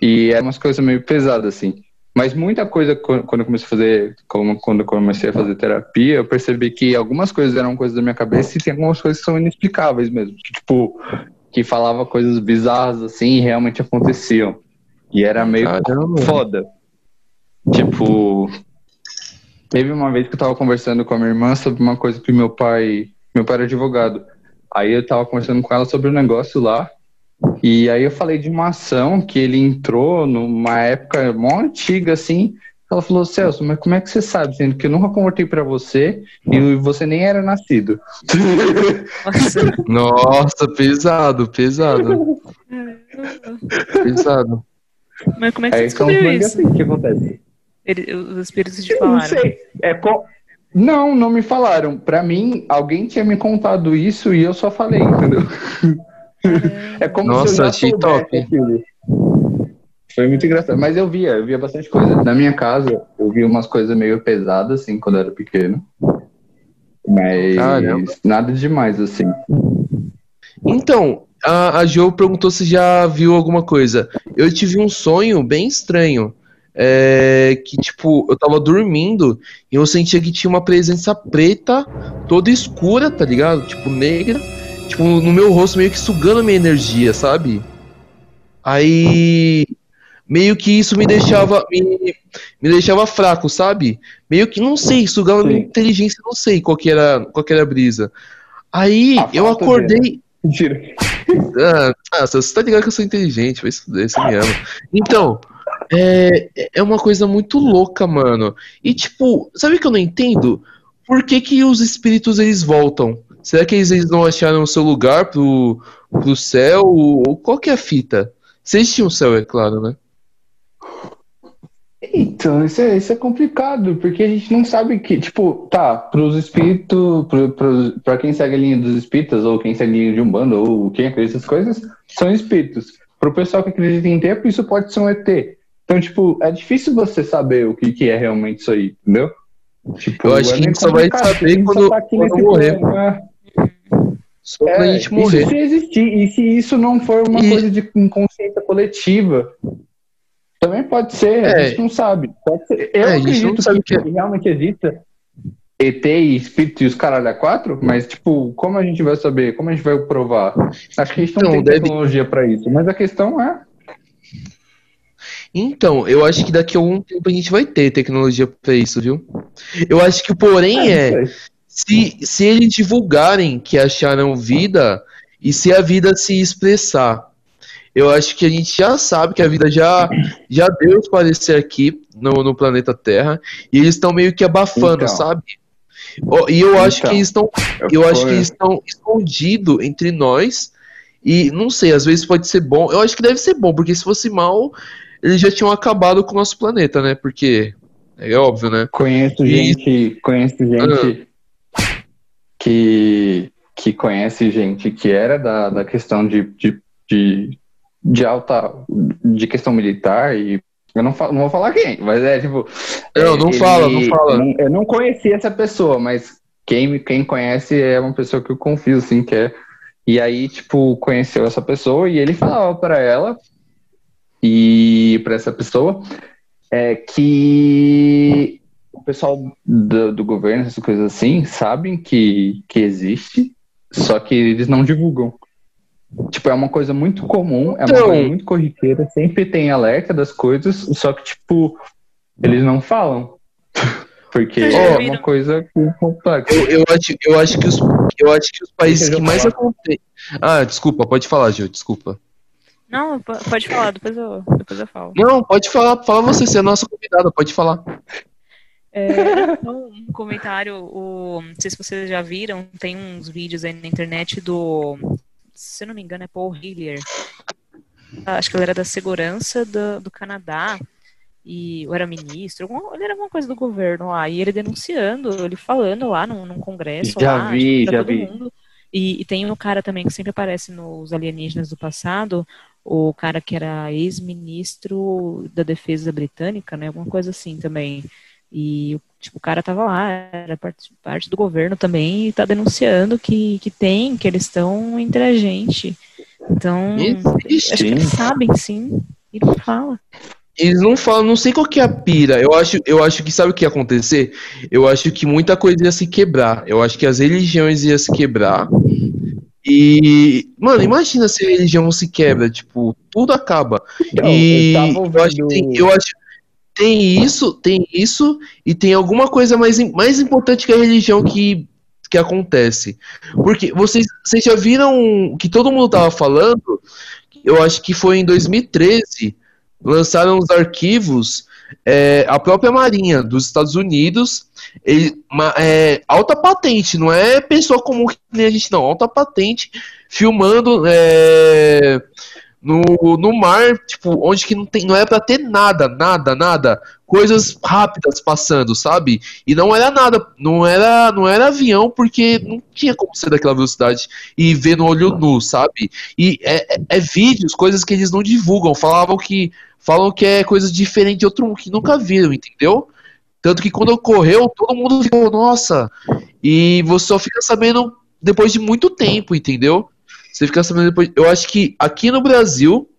A: e eram umas coisas meio pesadas, assim. Mas muita coisa, quando eu comecei a fazer, quando eu comecei a fazer terapia, eu percebi que algumas coisas eram coisas da minha cabeça e tem algumas coisas que são inexplicáveis mesmo. Que, tipo, que falava coisas bizarras assim e realmente aconteciam. E era meio Caramba. foda. Tipo, teve uma vez que eu tava conversando com a minha irmã sobre uma coisa que meu pai, meu pai era advogado. Aí eu tava conversando com ela sobre um negócio lá e aí eu falei de uma ação que ele entrou numa época mó antiga, assim. Ela falou, Celso, mas como é que você sabe? Sendo que eu nunca convertei para você e você nem era nascido.
C: Nossa, pesado, pesado. pesado.
D: Mas como é que você descobriu isso?
A: Assim, que acontece?
D: Ele, os espíritos te falaram? Não sei.
A: É. Não, não me falaram. Para mim, alguém tinha me contado isso e eu só falei, entendeu?
C: É como Nossa, se eu já top.
A: Aquilo. Foi muito engraçado. Mas eu via, eu via bastante coisa. Na minha casa, eu via umas coisas meio pesadas, assim, quando eu era pequeno. Mas Caramba. nada demais, assim.
C: Então, a, a Jo perguntou se já viu alguma coisa. Eu tive um sonho bem estranho. É, que, tipo, eu tava dormindo e eu sentia que tinha uma presença preta, toda escura, tá ligado? Tipo, negra tipo, no meu rosto, meio que sugando a minha energia, sabe? Aí. Meio que isso me deixava. Me, me deixava fraco, sabe? Meio que, não sei, sugava a minha inteligência, não sei qual que era, qual que era a brisa. Aí eu acordei.
A: Mentira.
C: Ah, você tá ligado que eu sou inteligente, vai estudar, você me ama. Então, é, é uma coisa muito louca, mano. E tipo, sabe o que eu não entendo? Por que, que os espíritos eles voltam? Será que eles não acharam o seu lugar pro, pro céu? Ou qual que é a fita? Vocês tinham céu, é claro, né?
A: Então, isso é, isso é complicado, porque a gente não sabe que, tipo, tá, pros espíritos, pro, pro, pra quem segue a linha dos espíritas, ou quem segue a linha de um bando, ou quem acredita nessas coisas, são espíritos. Pro pessoal que acredita em tempo, isso pode ser um ET. Então, tipo, é difícil você saber o que, que é realmente isso aí, entendeu?
C: Tipo, eu acho é que a gente só vai saber quando, tá quando morrer. Plano,
A: só é, pra gente morrer. E se existir, e se isso não for uma e... coisa de inconsciência coletiva? Também pode ser, é. a gente não sabe. Eu é, acredito que, que, é. realmente exista ET e espírito e os caralho a quatro, mas, tipo, como a gente vai saber? Como a gente vai provar? Acho que a gente não, não tem deve... tecnologia para isso, mas a questão é.
C: Então, eu acho que daqui a algum tempo a gente vai ter tecnologia para isso, viu? Eu acho que o porém é, é se, se eles divulgarem que acharam vida e se a vida se expressar. Eu acho que a gente já sabe que a vida já, já deu parecer aqui no, no planeta Terra e eles estão meio que abafando, então. sabe? E eu acho então, que eles estão, eu acho que estão escondidos entre nós e não sei, às vezes pode ser bom. Eu acho que deve ser bom, porque se fosse mal, eles já tinham acabado com o nosso planeta, né? Porque é óbvio, né?
A: Conheço e... gente, conheço gente ah que, que conhece gente que era da, da questão de, de, de, de alta, de questão militar e eu não, falo, não vou falar quem, mas é tipo.
C: Não, não ele, fala, não fala.
A: Não, eu não conheci essa pessoa, mas quem, quem conhece é uma pessoa que eu confio, assim, que é. E aí, tipo, conheceu essa pessoa e ele falava para ela e para essa pessoa é que pessoal do, do governo, essas coisas assim, sabem que, que existe, só que eles não divulgam. Tipo, é uma coisa muito comum, é uma então... coisa muito corriqueira, sempre tem alerta das coisas, só que, tipo, eles não falam. Porque é uma coisa complexa.
C: Eu, eu, acho, eu, acho que os, eu acho que os países que mais acontecem. Ah, desculpa, pode falar, Gil, desculpa.
D: Não, pode falar, depois eu, depois eu falo.
C: Não, pode falar, fala você, você é nossa convidada, pode falar.
D: É, um comentário, o, não sei se vocês já viram, tem uns vídeos aí na internet do, se eu não me engano, é Paul Hillier. Acho que ele era da segurança do, do Canadá e ou era ministro, alguma, ele era alguma coisa do governo lá, e ele denunciando, ele falando lá num, num congresso
A: já
D: lá,
A: vi, já vi.
D: E, e, tem um cara também que sempre aparece nos alienígenas do passado, o cara que era ex-ministro da defesa britânica, né, alguma coisa assim também. E tipo, o cara tava lá, era parte, parte do governo também, e tá denunciando que, que tem, que eles estão entre a gente. Então, Existe. acho que eles sabem sim, e não fala.
C: Eles não falam, não sei qual que é a pira. Eu acho, eu acho que sabe o que ia acontecer? Eu acho que muita coisa ia se quebrar. Eu acho que as religiões iam se quebrar. E, mano, imagina se a religião se quebra, tipo, tudo acaba. Então, e eu, eu, acho que tem, eu acho tem isso, tem isso e tem alguma coisa mais, mais importante que a religião que, que acontece. Porque vocês, vocês já viram que todo mundo tava falando, eu acho que foi em 2013, lançaram os arquivos, é, a própria Marinha dos Estados Unidos, ele, uma, é, alta patente, não é pessoa comum que nem a gente, não, alta patente, filmando é, no, no mar, tipo, onde que não, tem, não era pra ter nada, nada, nada, coisas rápidas passando, sabe? E não era nada, não era, não era avião, porque não tinha como ser daquela velocidade e ver no olho nu, sabe? E é, é, é vídeos, coisas que eles não divulgam, falavam que falam que é coisa diferente de outro que nunca viram, entendeu? Tanto que quando ocorreu, todo mundo ficou, nossa, e você só fica sabendo depois de muito tempo, entendeu? Você fica sabendo depois. Eu acho que aqui no Brasil,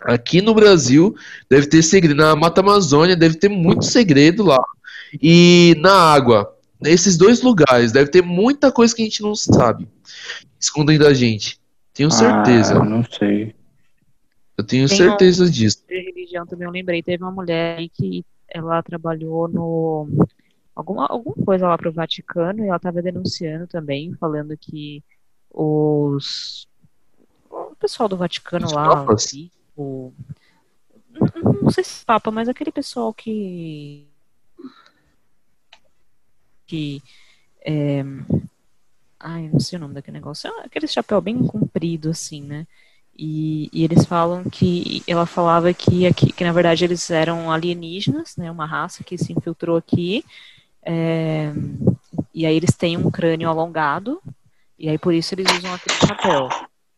C: aqui no Brasil, deve ter segredo. Na Mata Amazônia deve ter muito segredo lá. E na água, nesses dois lugares, deve ter muita coisa que a gente não sabe. Escondem da gente. Tenho certeza.
A: Ah, não sei.
C: Eu tenho Tem certeza disso.
D: De religião também eu lembrei. Teve uma mulher aí que ela trabalhou no alguma, alguma coisa lá para o Vaticano e ela estava denunciando também, falando que os o pessoal do Vaticano os lá, o, não, não sei se Papa, mas aquele pessoal que que é, ai, não sei o nome daquele negócio, é aquele chapéu bem comprido assim, né? E, e, eles falam que ela falava que aqui, que na verdade eles eram alienígenas, né, uma raça que se infiltrou aqui, é, e aí eles têm um crânio alongado, e aí por isso eles usam aquele chapéu.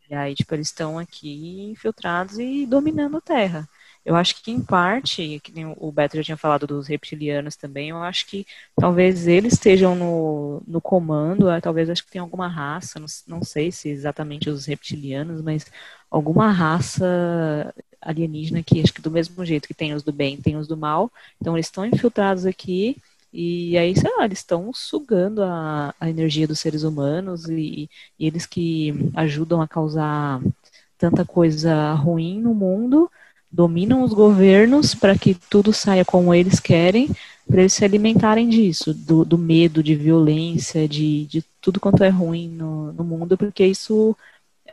D: E aí tipo eles estão aqui infiltrados e dominando a Terra. Eu acho que em parte, que o Beto já tinha falado dos reptilianos também, eu acho que talvez eles estejam no, no comando, é, talvez acho que tem alguma raça, não, não sei se exatamente os reptilianos, mas alguma raça alienígena que acho que do mesmo jeito que tem os do bem, tem os do mal. Então eles estão infiltrados aqui e aí, sei lá, eles estão sugando a, a energia dos seres humanos e, e eles que ajudam a causar tanta coisa ruim no mundo dominam os governos para que tudo saia como eles querem, para eles se alimentarem disso, do, do medo, de violência, de, de, tudo quanto é ruim no, no mundo, porque isso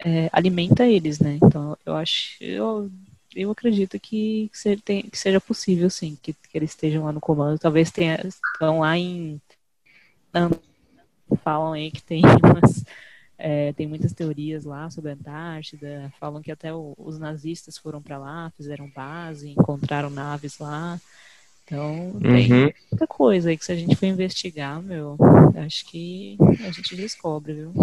D: é, alimenta eles, né? Então, eu acho, eu, eu acredito que, que, seja possível, sim, que, que eles estejam lá no comando. Talvez tenha, estão lá em. Falam aí que tem umas. É, tem muitas teorias lá sobre a Antártida. Falam que até o, os nazistas foram para lá, fizeram base, encontraram naves lá. Então, tem uhum. muita coisa aí que se a gente for investigar, meu, acho que a gente descobre, viu?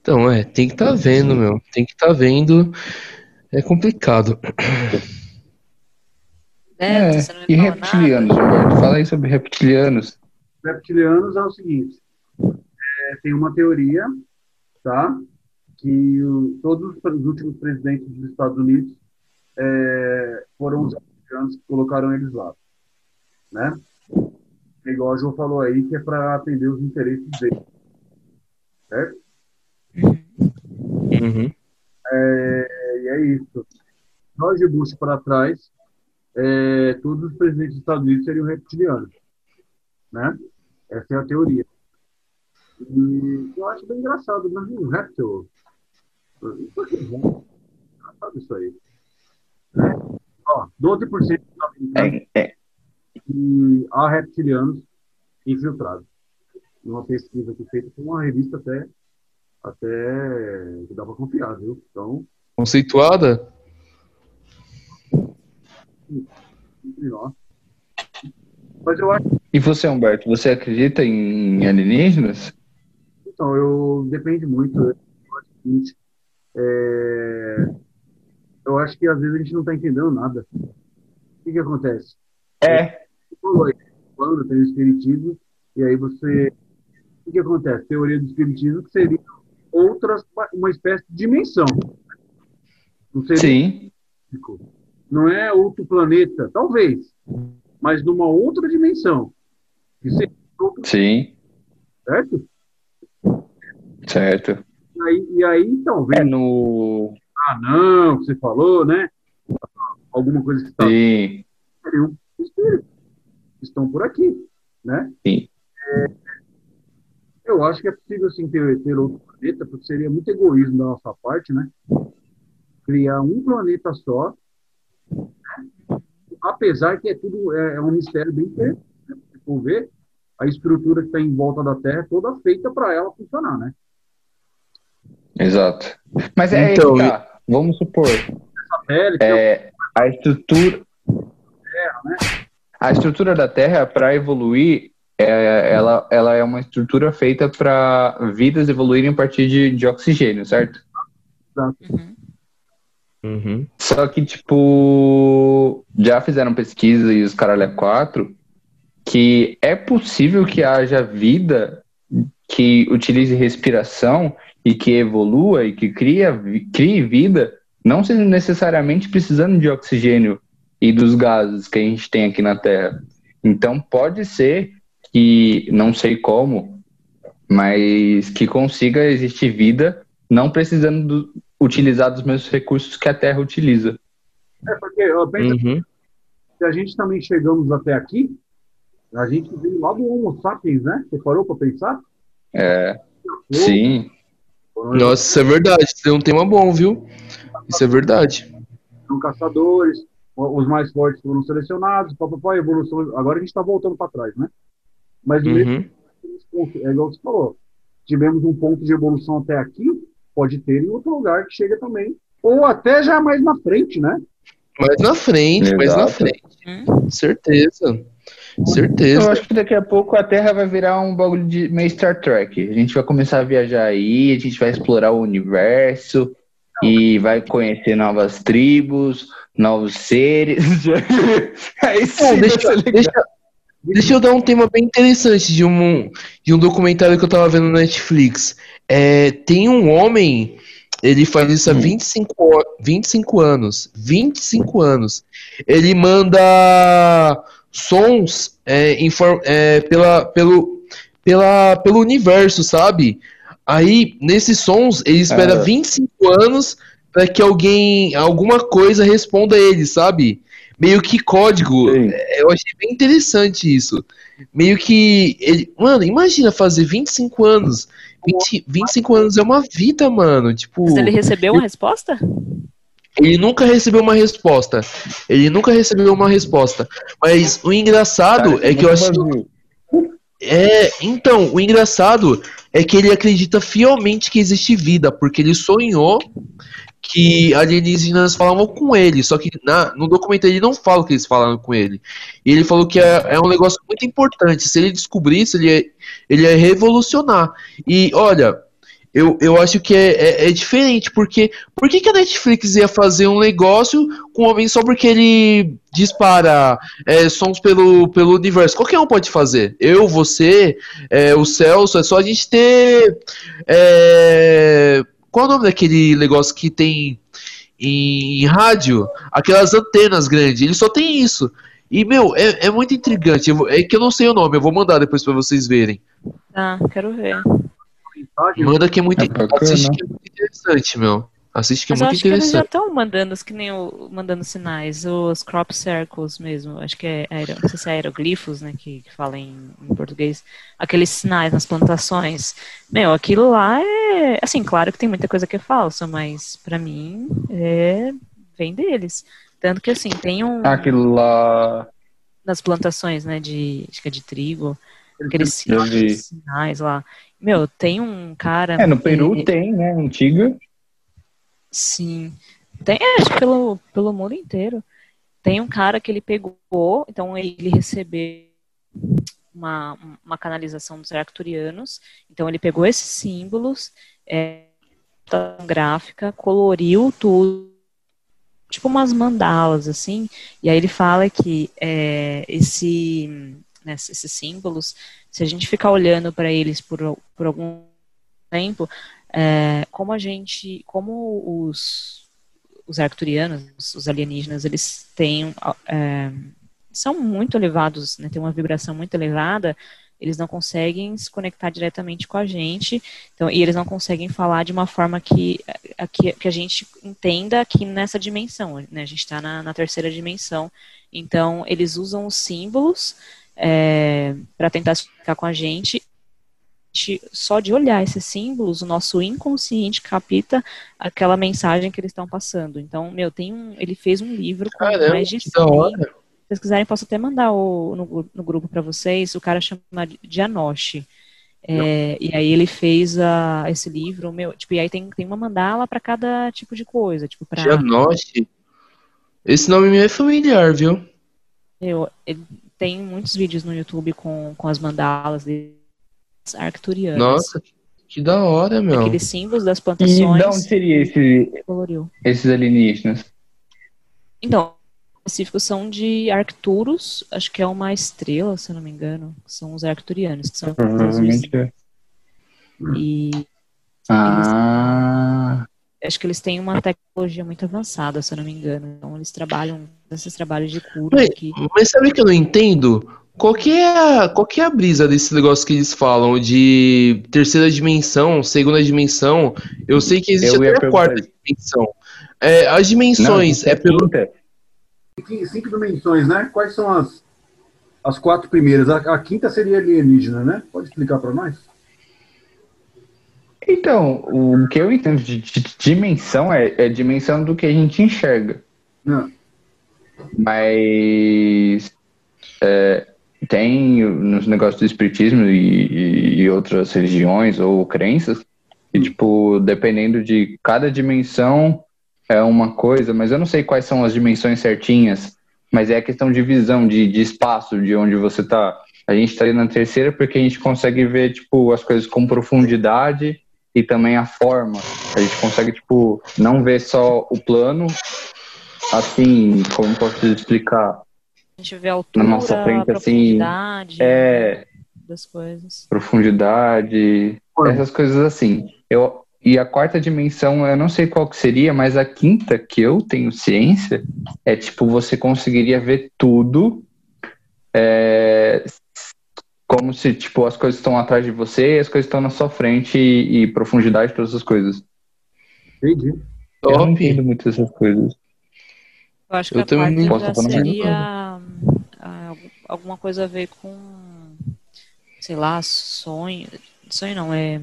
C: Então, é, tem que estar tá vendo, meu. Tem que estar tá vendo. É complicado.
A: É, e reptilianos, Roberto? Fala aí sobre reptilianos.
B: Reptilianos é o seguinte: é, tem uma teoria, tá? Que o, todos os últimos presidentes dos Estados Unidos é, foram os reptilianos que colocaram eles lá, né? É igual a João falou aí, que é para atender os interesses dele. Certo?
C: Uhum.
B: É, e é isso. George Bush para trás, é, todos os presidentes dos Estados Unidos seriam reptilianos. Né? Essa é a teoria. E eu acho bem engraçado, mas um réptil. Por que bom? Engraçado isso aí. Né? Ó, 12% dos americanos é, é. e há reptilianos infiltrados. Uma pesquisa que feita por uma revista até, até que dá para confiar, viu? Então,
C: Conceituada?
B: Mas eu acho.
A: E você, Humberto, você acredita em alienígenas?
B: Então, eu depende muito. Eu acho, é, eu acho que às vezes a gente não está entendendo nada. O que, que acontece?
A: É.
B: Quando tem o espiritismo, e aí você. O que, que acontece? Teoria do espiritismo que seria outras, uma espécie de dimensão.
A: Não seria Sim.
B: Não é outro planeta, talvez, mas numa outra dimensão.
A: Sim.
B: Certo?
A: Certo.
B: E aí, e aí talvez.
A: É no.
B: Ah, não, você falou, né? Alguma coisa que está.
A: Sim.
B: Seriam espíritos. Estão por aqui, né?
A: Sim.
B: É, eu acho que é possível sim ter, ter outro planeta, porque seria muito egoísmo da nossa parte, né? Criar um planeta só, né? apesar que é tudo é, é um mistério bem feito. Né? Se for ver, a estrutura que está em volta da Terra é toda feita para ela funcionar, né?
A: Exato. Mas é então, aí tá. Vamos supor. É, a estrutura.
B: Terra, né?
A: A estrutura da Terra, para evoluir, é, ela, ela é uma estrutura feita para vidas evoluírem a partir de, de oxigênio, certo?
C: Uhum. Uhum.
A: Só que, tipo, já fizeram pesquisa e os caralho é quatro que é possível que haja vida que utilize respiração e que evolua e que cria, crie vida, não sendo necessariamente precisando de oxigênio e dos gases que a gente tem aqui na Terra. Então pode ser que, não sei como, mas que consiga existir vida não precisando do, utilizar dos mesmos recursos que a Terra utiliza.
B: É porque eu penso uhum. se a gente também chegamos até aqui, a gente veio lá do Homo sapiens, né? Você parou para pensar?
A: É. Sim.
C: Nossa, isso é verdade. Isso é um tema bom, viu? Isso é verdade.
B: São caçadores, os mais fortes foram selecionados, papai, evolução. Agora a gente está voltando para trás, né? Mas uhum. mesmo, é igual você falou. Tivemos um ponto de evolução até aqui, pode ter em outro lugar que chega também. Ou até já mais na frente, né?
C: Mais na frente, Exato. mais na frente. Hum. Certeza. Certeza.
A: Eu acho que daqui a pouco a Terra vai virar um bagulho de meio Star Trek. A gente vai começar a viajar aí, a gente vai explorar o universo e vai conhecer novas tribos, novos seres.
C: aí sim, deixa, deixa, deixa, eu dar um tema bem interessante de um, de um documentário que eu tava vendo na Netflix. É, tem um homem, ele faz isso há 25, hum. 25 anos. 25 anos. Ele manda sons é, é, pela, pelo, pela, pelo universo, sabe? Aí, nesses sons, ele espera é. 25 anos para que alguém, alguma coisa responda a ele, sabe? Meio que código. Sim. É, eu achei bem interessante isso. Meio que. Ele, mano, imagina fazer 25 anos. 20, 25 anos é uma vida, mano. Tipo.
D: Mas ele recebeu uma resposta?
C: Ele nunca recebeu uma resposta. Ele nunca recebeu uma resposta. Mas o engraçado Cara, é que eu acho. É, então, o engraçado é que ele acredita fielmente que existe vida, porque ele sonhou que alienígenas falavam com ele, só que na, no documento ele não fala que eles falaram com ele. E ele falou que é, é um negócio muito importante. Se ele descobrisse, ele ia, ele ia revolucionar. E olha, eu, eu acho que é, é, é, diferente, porque por que, que a Netflix ia fazer um negócio com homem só porque ele dispara é, sons pelo, pelo universo? Qualquer um pode fazer. Eu, você, é, o Celso, é só a gente ter. É, qual é o nome daquele negócio que tem em, em rádio? Aquelas antenas grandes. Ele só tem isso. E, meu, é, é muito intrigante. É que eu não sei o nome, eu vou mandar depois pra vocês verem.
D: Ah, quero ver.
C: Manda que é muito, é assiste que é muito interessante, meu. Assiste que é Mas muito
D: eu acho
C: interessante.
D: Que eles já estão mandando, que nem o, mandando sinais, os crop circles mesmo. Acho que é, aero, não sei se é aeroglifos, né, que, que fala em, em, português. Aqueles sinais nas plantações. Meu, aquilo lá é, assim, claro que tem muita coisa que é falsa, mas para mim é vem deles. Tanto que assim, tem um
A: aquilo lá
D: nas plantações, né, de acho que é de trigo, aqueles sinais, sinais lá. Meu, tem um cara.
A: É, no Peru que... tem, né? Antiga.
D: Sim. Tem, é, acho que pelo, pelo mundo inteiro. Tem um cara que ele pegou, então ele recebeu uma, uma canalização dos arcturianos. Então ele pegou esses símbolos, é, gráfica, coloriu tudo, tipo umas mandalas, assim, e aí ele fala que é, esse, né, esses símbolos, se a gente ficar olhando para eles por, por algum tempo, é, como a gente, como os, os arcturianos, os alienígenas, eles têm, é, são muito elevados, né, uma vibração muito elevada, eles não conseguem se conectar diretamente com a gente, então, e eles não conseguem falar de uma forma que, que, que a gente entenda aqui nessa dimensão, né, a gente está na, na, terceira dimensão, então eles usam os símbolos é, para tentar comunicar com a gente só de olhar esses símbolos, o nosso inconsciente capta aquela mensagem que eles estão passando. Então, meu, tem um, ele fez um livro com Caramba, mais de 100. Se vocês quiserem, posso até mandar o, no, no grupo para vocês. O cara chama Janoshi. É, e aí ele fez a, esse livro, meu, tipo, e aí tem, tem uma mandala para cada tipo de coisa, tipo para
C: Janoshi. Esse nome me é familiar, viu?
D: Eu, tem muitos vídeos no YouTube com, com as mandalas arcturianas.
C: Nossa, que da hora, meu.
D: Aqueles símbolos das plantações.
A: E de onde seria esse, esses alienígenas?
D: Então, específicos são de Arcturus, acho que é uma estrela, se eu não me engano. São os Arcturianos, que são
A: Provavelmente é.
D: E.
A: Ah.
D: Eles, acho que eles têm uma tecnologia muito avançada, se eu não me engano. Então eles trabalham nesses trabalhos de cura.
C: Mas, mas sabe que eu não entendo? Qual que, é a, qual que é a brisa desse negócio que eles falam de terceira dimensão, segunda dimensão? Eu sei que existe até a quarta dimensão. É, as dimensões Não, é pelo.
B: Cinco dimensões, né? Quais são as, as quatro primeiras? A, a quinta seria alienígena, né? Pode explicar para nós?
A: Então, o que eu entendo de, de dimensão é, é dimensão do que a gente enxerga.
B: Não.
A: Mas é, tem nos negócios do espiritismo e, e, outras religiões ou crenças, e, tipo, dependendo de cada dimensão é uma coisa, mas eu não sei quais são as dimensões certinhas, mas é a questão de visão, de, de espaço, de onde você está. A gente está ali na terceira porque a gente consegue ver, tipo, as coisas com profundidade e também a forma. A gente consegue, tipo, não ver só o plano, assim, como posso explicar?
D: A gente vê a altura, na nossa frente, a assim, profundidade
A: assim, é,
D: das coisas.
A: Profundidade, essas coisas assim. Eu, e a quarta dimensão, eu não sei qual que seria, mas a quinta que eu tenho ciência é tipo, você conseguiria ver tudo é, como se tipo as coisas estão atrás de você e as coisas estão na sua frente e, e profundidade todas as coisas.
B: Entendi.
A: Eu não entendo muito essas coisas.
D: Eu acho que eu a também quarta já seria ah, alguma coisa a ver com, sei lá, sonho. Sonho não, é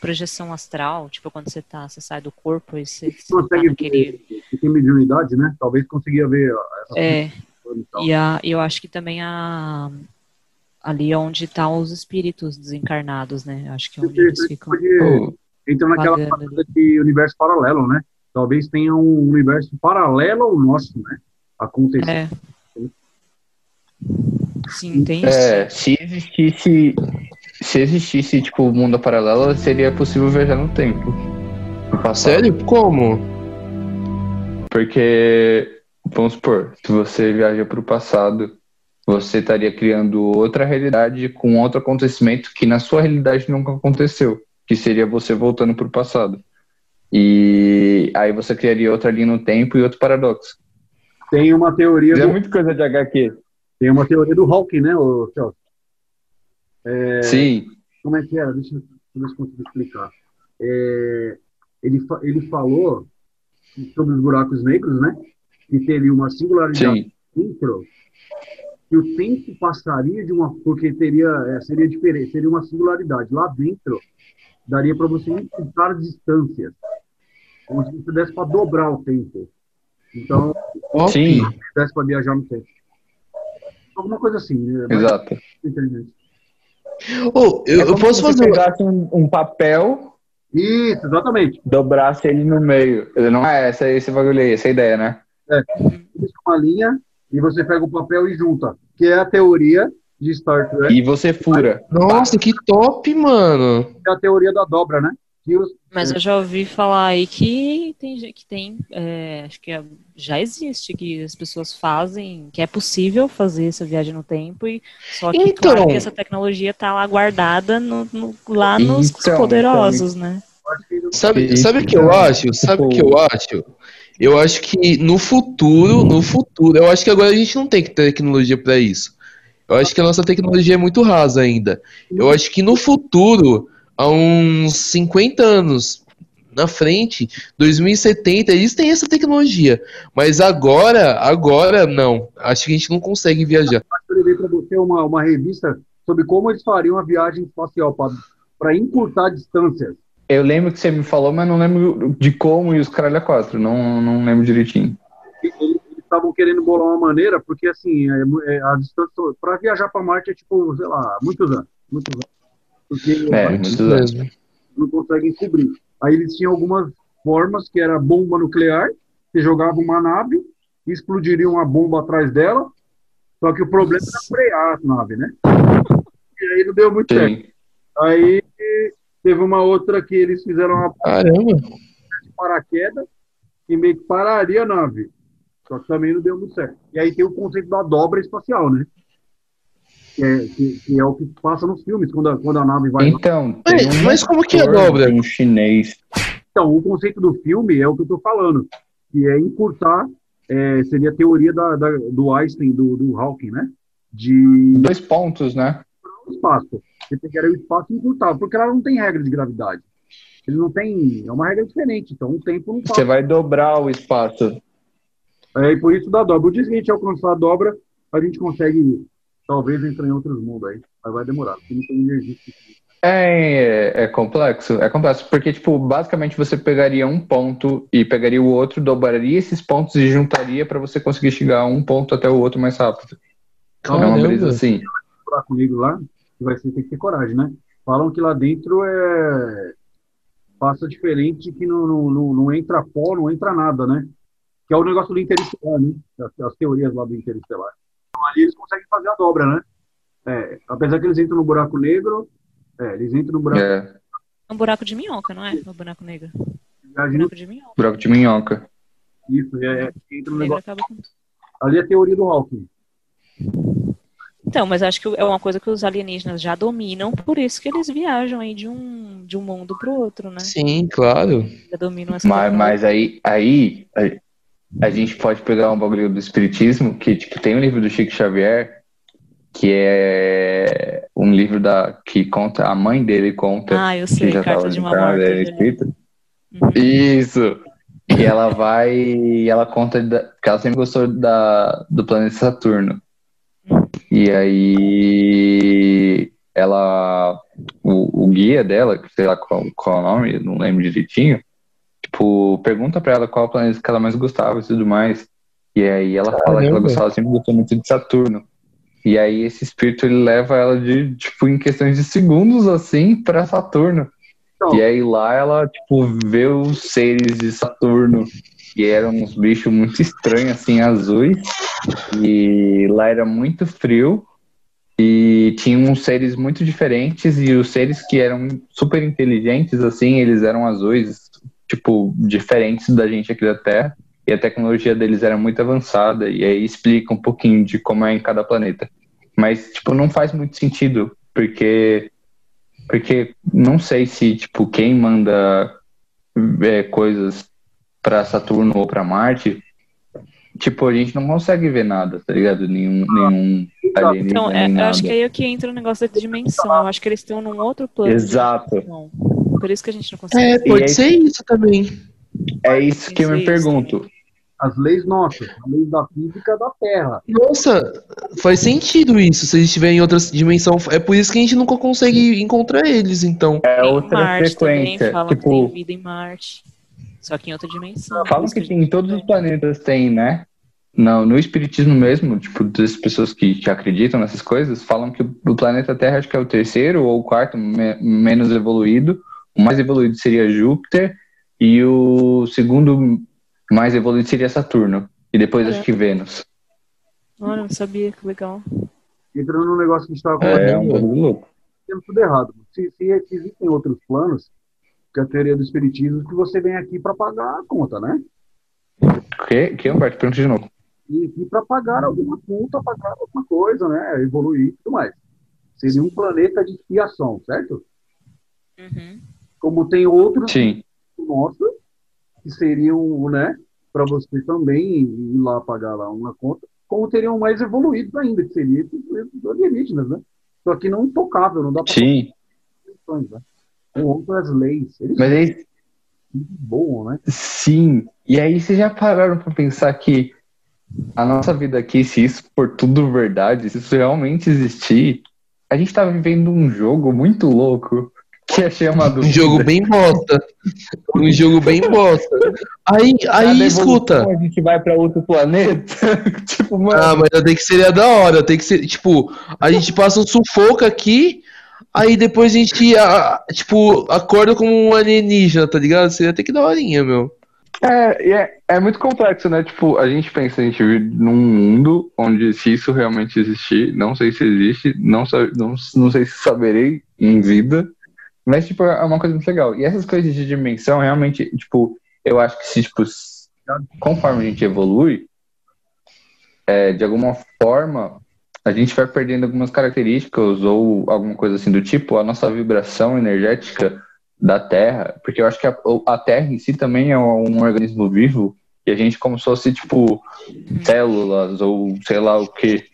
D: projeção astral, tipo quando você tá, você sai do corpo e você, você
B: consegue tá naquele... Você tem mediunidade, né? Talvez conseguia ver.
D: É, e a, eu acho que também a ali é onde estão tá os espíritos desencarnados, né? Acho que é onde eles ficam.
B: Pode, entra naquela de universo paralelo, né? Talvez tenha um universo paralelo ao nosso, né? Acontecendo. É.
D: Sim, tem
A: é, se existisse se existisse tipo mundo paralelo, seria possível viajar no tempo.
C: Sério? Como?
A: Porque vamos supor, se você viaja para o passado, você estaria criando outra realidade com outro acontecimento que na sua realidade nunca aconteceu, que seria você voltando para o passado. E aí você criaria outra linha no tempo e outro paradoxo.
B: Tem uma teoria.
A: É do... É muita coisa de HQ.
B: Tem uma teoria do Hawking, né, o Celso?
A: É, Sim.
B: Como é que era? Deixa, eu ver se consigo explicar. É, ele, ele falou sobre os buracos negros, né? Que teria uma singularidade dentro, que o tempo passaria de uma. Porque teria, é, seria diferente, seria uma singularidade. Lá dentro, daria para você encurtar distâncias. Como se você desse para dobrar o tempo. Então,
A: Sim.
B: desse para viajar no tempo. Alguma coisa assim. Né?
A: Exato. Oh, eu, é eu posso fazer. pegasse um, um papel.
B: Isso, exatamente.
A: Dobrasse ele no meio. Não é essa, esse bagulho aí, essa é ideia, né?
B: É. Uma linha e você pega o papel e junta. Que é a teoria de Star Trek.
A: E você fura.
C: Nossa, que top, mano.
B: É a teoria da dobra, né?
D: Mas eu já ouvi falar aí que tem, que tem é, acho que é, já existe, que as pessoas fazem, que é possível fazer essa viagem no tempo, e só que, então, claro, que essa tecnologia está lá guardada no, no, lá nos então, poderosos, então, né?
C: Sabe, sabe o que eu acho? Sabe o que eu acho? Eu acho que no futuro, no futuro, eu acho que agora a gente não tem tecnologia para isso. Eu acho que a nossa tecnologia é muito rasa ainda. Eu acho que no futuro há uns 50 anos na frente, 2070, eles têm essa tecnologia. Mas agora, agora não. Acho que a gente não consegue viajar.
B: Eu levei para você uma, uma revista sobre como eles fariam a viagem espacial para encurtar distâncias.
A: Eu lembro que você me falou, mas não lembro de como e os caralho a quatro. Não, não lembro direitinho.
B: Eles estavam querendo bolar uma maneira, porque assim, é, é, a distância para viajar para Marte é tipo, sei lá, muitos anos. Muitos anos porque
A: é,
B: não conseguem cobrir. Aí eles tinham algumas formas, que era bomba nuclear, que jogava uma nave, explodiria uma bomba atrás dela, só que o problema era frear a nave, né? E aí não deu muito Sim. certo. Aí teve uma outra que eles fizeram uma
C: Caramba.
B: paraquedas que meio que pararia a nave. Só que também não deu muito certo. E aí tem o conceito da dobra espacial, né? Que é, que, que é o que passa nos filmes, quando a, quando a nave vai.
A: Então,
C: mas, um mas como que é dobra?
A: Um chinês.
B: Então, o conceito do filme é o que eu estou falando, que é encurtar, é, seria a teoria da, da, do Einstein, do, do Hawking, né?
A: De. Dois pontos, né?
B: O espaço. Você pegaria o espaço encurtar, porque ela não tem regra de gravidade. Ele não tem. É uma regra diferente, então o tempo não passa.
A: Você vai dobrar o espaço.
B: É, e por isso da dobra. O dia que a gente alcançar a dobra, a gente consegue talvez entre em outros mundos aí. Mas vai demorar, porque não tem energia.
A: É, é, complexo, é complexo, porque, tipo, basicamente você pegaria um ponto e pegaria o outro, dobraria esses pontos e juntaria para você conseguir chegar a um ponto até o outro mais rápido. Caramba. É uma brisa assim.
B: comigo lá, vai ser, tem que ter coragem, né? Falam que lá dentro é passa diferente que não, não, não entra pó, não entra nada, né? Que é o negócio do interestelar, né? As, as teorias lá do interestelar ali eles conseguem fazer a dobra, né? É, apesar que eles entram no buraco negro, é, eles entram no buraco. É.
D: é um buraco de minhoca, não é? O buraco negro.
A: Buraco de minhoca. Buraco de minhoca.
B: Isso, é, é entra no negócio. Com... Ali é a teoria do Hawking.
D: Então, mas acho que é uma coisa que os alienígenas já dominam, por isso que eles viajam aí de um, de um mundo para o outro, né?
C: Sim, claro.
D: Já dominam essa
A: mas, mas aí, aí, a gente pode pegar um bagulho do espiritismo, que tipo, tem um livro do Chico Xavier, que é um livro da que conta, a mãe dele conta.
D: Ah, eu sei,
A: que já
D: carta de uma morte.
A: Uhum. Isso. E ela vai e ela conta da, que ela sempre gostou da, do planeta Saturno. Uhum. E aí ela o, o guia dela, sei lá qual, qual é o nome, não lembro direitinho, tipo, pergunta pra ela qual planeta que ela mais gostava e tudo mais. E aí ela Caramba. fala que ela gostava sempre gostou muito de Saturno. E aí esse espírito ele leva ela de, tipo, em questões de segundos assim para Saturno. Então. E aí lá ela, tipo, vê os seres de Saturno, que eram uns bichos muito estranhos, assim, azuis. E lá era muito frio. E tinha uns seres muito diferentes. E os seres que eram super inteligentes, assim, eles eram azuis, tipo, diferentes da gente aqui da Terra, e a tecnologia deles era muito avançada, e aí explica um pouquinho de como é em cada planeta. Mas, tipo, não faz muito sentido, porque porque não sei se, tipo, quem manda é, coisas para Saturno ou para Marte tipo, a gente não consegue ver nada, tá ligado? Nenhum, nenhum
D: alienígena. Então, é, eu acho que é aí é que entra o negócio da dimensão. Eu acho que eles estão num outro plano.
A: Exato.
D: Por isso que a gente não consegue.
C: É, pode ser isso também.
A: É isso que eu me pergunto.
B: As leis nossas, a lei da física da Terra.
C: Nossa, faz sentido isso. Se eles estiverem em outra dimensão, é por isso que a gente nunca consegue encontrar eles, então.
A: É outra Marte frequência.
D: Também, tipo, tem vida em Marte. Só que em outra dimensão.
A: Falam que, que em todos os planetas tem, né? Não, no espiritismo mesmo, tipo, das pessoas que, que acreditam nessas coisas, falam que o planeta Terra acho que é o terceiro ou o quarto me menos evoluído. O mais evoluído seria Júpiter e o segundo mais evoluído seria Saturno. E depois é. acho que Vênus.
D: Olha, não sabia, que legal.
B: Entrando no negócio que a gente estava
A: falando. É, um pouco louco.
B: Tendo tudo errado. Se, se, existem outros planos, que é a teoria do espiritismo, que você vem aqui para pagar a conta, né?
A: Que, que Humberto? Pergunta de novo.
B: E aqui para pagar alguma conta, pagar alguma coisa, né? Evoluir e tudo mais. Seria um planeta de expiação, certo?
D: Uhum.
B: Como tem outros
A: Sim.
B: nossos, que seriam, né? Para você também ir lá pagar lá uma conta, como teriam mais evoluídos ainda, que seria os alienígenas, né? Só que não intocável, não dá para.
A: Sim.
B: Né? Com outras leis.
A: Eles Mas aí.
B: Bom, né?
A: Sim. E aí vocês já pararam para pensar que a nossa vida aqui, se isso for tudo verdade, se isso realmente existir, a gente tá vivendo um jogo muito louco que é chamado.
C: Um jogo bem bosta. Um jogo bem bosta. Aí, aí escuta.
A: A gente vai para outro planeta.
C: tipo, mano. Ah, mas tem que ser da hora. Tem que ser. Tipo, a gente passa um sufoco aqui. Aí depois a gente, tipo, acorda como um alienígena, tá ligado? Seria até que da horinha, meu.
A: É, é, é muito complexo, né? Tipo, a gente pensa, a gente vive num mundo onde se isso realmente existir, não sei se existe, não, não, não sei se saberei em vida, mas, tipo, é uma coisa muito legal. E essas coisas de dimensão, realmente, tipo, eu acho que se, tipo, conforme a gente evolui, é, de alguma forma, a gente vai perdendo algumas características ou alguma coisa assim do tipo, a nossa vibração energética da Terra, porque eu acho que a, a Terra em si também é um organismo vivo e a gente como se fosse tipo células ou sei lá o que.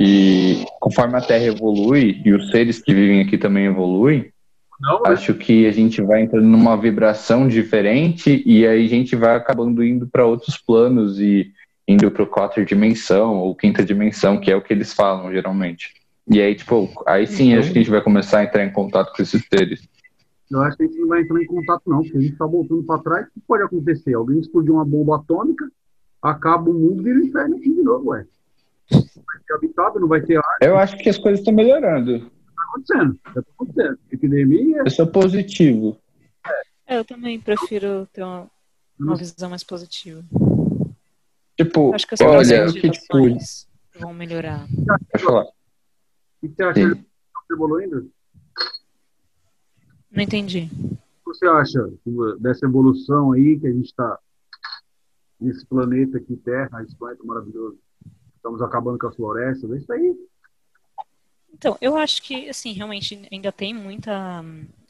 A: E conforme a Terra evolui e os seres que vivem aqui também evoluem, não, né? acho que a gente vai entrando numa vibração diferente e aí a gente vai acabando indo para outros planos e indo para quarta dimensão ou quinta dimensão, que é o que eles falam geralmente. E aí, tipo, aí sim então, acho que a gente vai começar a entrar em contato com esses seres.
B: Eu acho que a gente não vai entrar em contato, não, porque a gente está voltando para trás. O que pode acontecer? Alguém explodiu uma bomba atômica, acaba o mundo e vira o inferno aqui de novo, ué. Não vai ter habitado, não vai ter ar.
A: Eu acho que as coisas estão melhorando.
B: Está acontecendo, está acontecendo. Epidemia.
A: Eu sou positivo.
D: É, eu também prefiro ter uma, uma visão mais positiva.
A: Tipo,
D: acho que as olha, que tipo... vão melhorar.
A: Pode falar.
B: O que você acha? Está evoluindo?
D: Não entendi.
B: O que você acha dessa evolução aí que a gente está nesse planeta aqui, Terra, esse planeta maravilhoso? Estamos acabando com as florestas, é isso aí.
D: Então, eu acho que, assim, realmente ainda tem muita.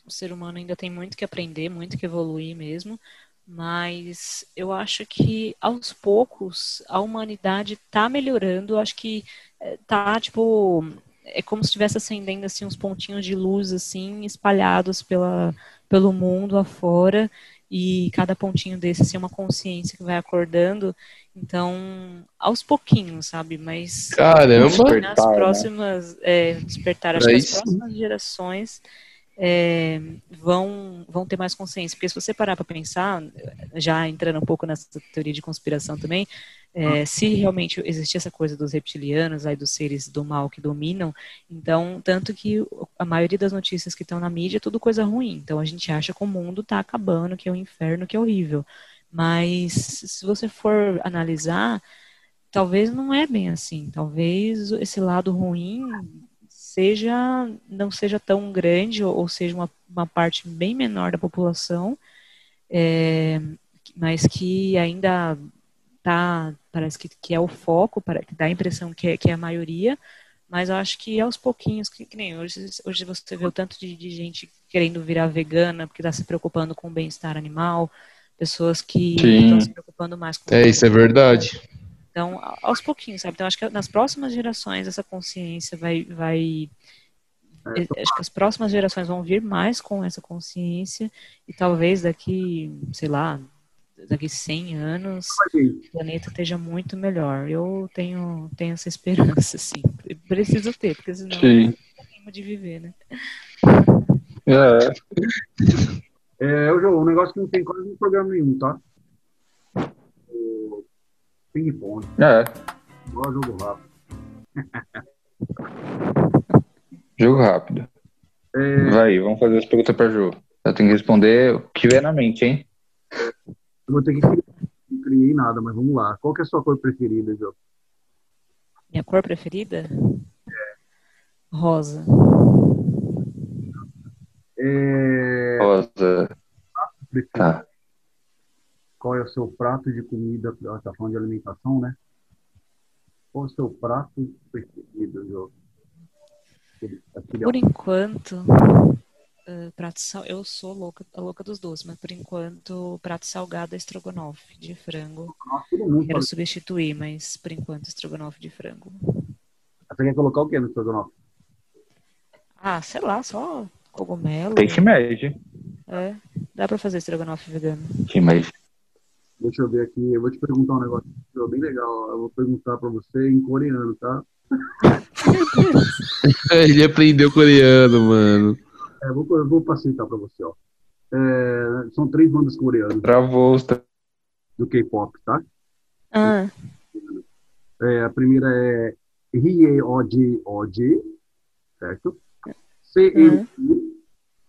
D: O ser humano ainda tem muito que aprender, muito que evoluir mesmo. Mas eu acho que aos poucos a humanidade está melhorando. Eu acho que está tipo, é como se estivesse acendendo assim uns pontinhos de luz assim espalhados pela, pelo mundo afora e cada pontinho desse assim, é uma consciência que vai acordando então aos pouquinhos sabe mas
C: caramba
D: nas né? próximas né? é, despertar acho que as próximas gerações é, vão, vão ter mais consciência. Porque se você parar para pensar, já entrando um pouco nessa teoria de conspiração também, é, se realmente existir essa coisa dos reptilianos, aí dos seres do mal que dominam, então, tanto que a maioria das notícias que estão na mídia é tudo coisa ruim. Então a gente acha que o mundo está acabando, que é um inferno, que é horrível. Mas se você for analisar, talvez não é bem assim. Talvez esse lado ruim seja não seja tão grande ou, seja uma, uma parte bem menor da população, é, mas que ainda tá parece que, que é o foco, para que dá a impressão que é, que é a maioria, mas eu acho que aos pouquinhos, que, que nem hoje, hoje você vê o tanto de, de gente querendo virar vegana porque está se preocupando com o bem-estar animal, pessoas que estão se preocupando mais com
C: É, isso é verdade.
D: Então, aos pouquinhos, sabe? Então, acho que nas próximas gerações essa consciência vai, vai é, acho que as próximas gerações vão vir mais com essa consciência e talvez daqui, sei lá, daqui 100 anos o planeta esteja muito melhor. Eu tenho, tenho essa esperança, sim. Preciso ter, porque senão sim. não de viver, né?
B: É. É, o um negócio que não tem quase no programa nenhum, tá? Ping-pong.
A: É.
B: Igual jogo rápido.
A: jogo rápido. É... Vai, vamos fazer as perguntas para jogo. Eu tenho que responder o que vier na mente, hein?
B: Eu vou ter que criar. Não criei nada, mas vamos lá. Qual que é a sua cor preferida, Jô?
D: Minha cor preferida? É. Rosa.
B: É...
A: Rosa. Tá.
B: Qual é o seu prato de comida? Está falando de alimentação, né? Qual é o seu prato preferido, Jô?
D: Por enquanto, uh, prato sal... eu sou louca, a louca dos doces, mas por enquanto, prato salgado é estrogonofe de frango. Quero substituir, mas por enquanto, estrogonofe de frango.
B: Você quer colocar o que no estrogonofe?
D: Ah, sei lá, só cogumelo.
A: Peixe médio.
D: É, dá pra fazer estrogonofe vegano.
A: Que médio.
B: Deixa eu ver aqui, eu vou te perguntar um negócio bem legal. Eu vou perguntar pra você em coreano, tá?
C: Ele aprendeu coreano, mano.
B: É, vou, vou facilitar pra você, ó. É, são três bandas coreanas.
A: Travou
B: Do K-pop, tá?
D: Ah.
B: É, a primeira é Hye Oji Oji, certo? Uhum.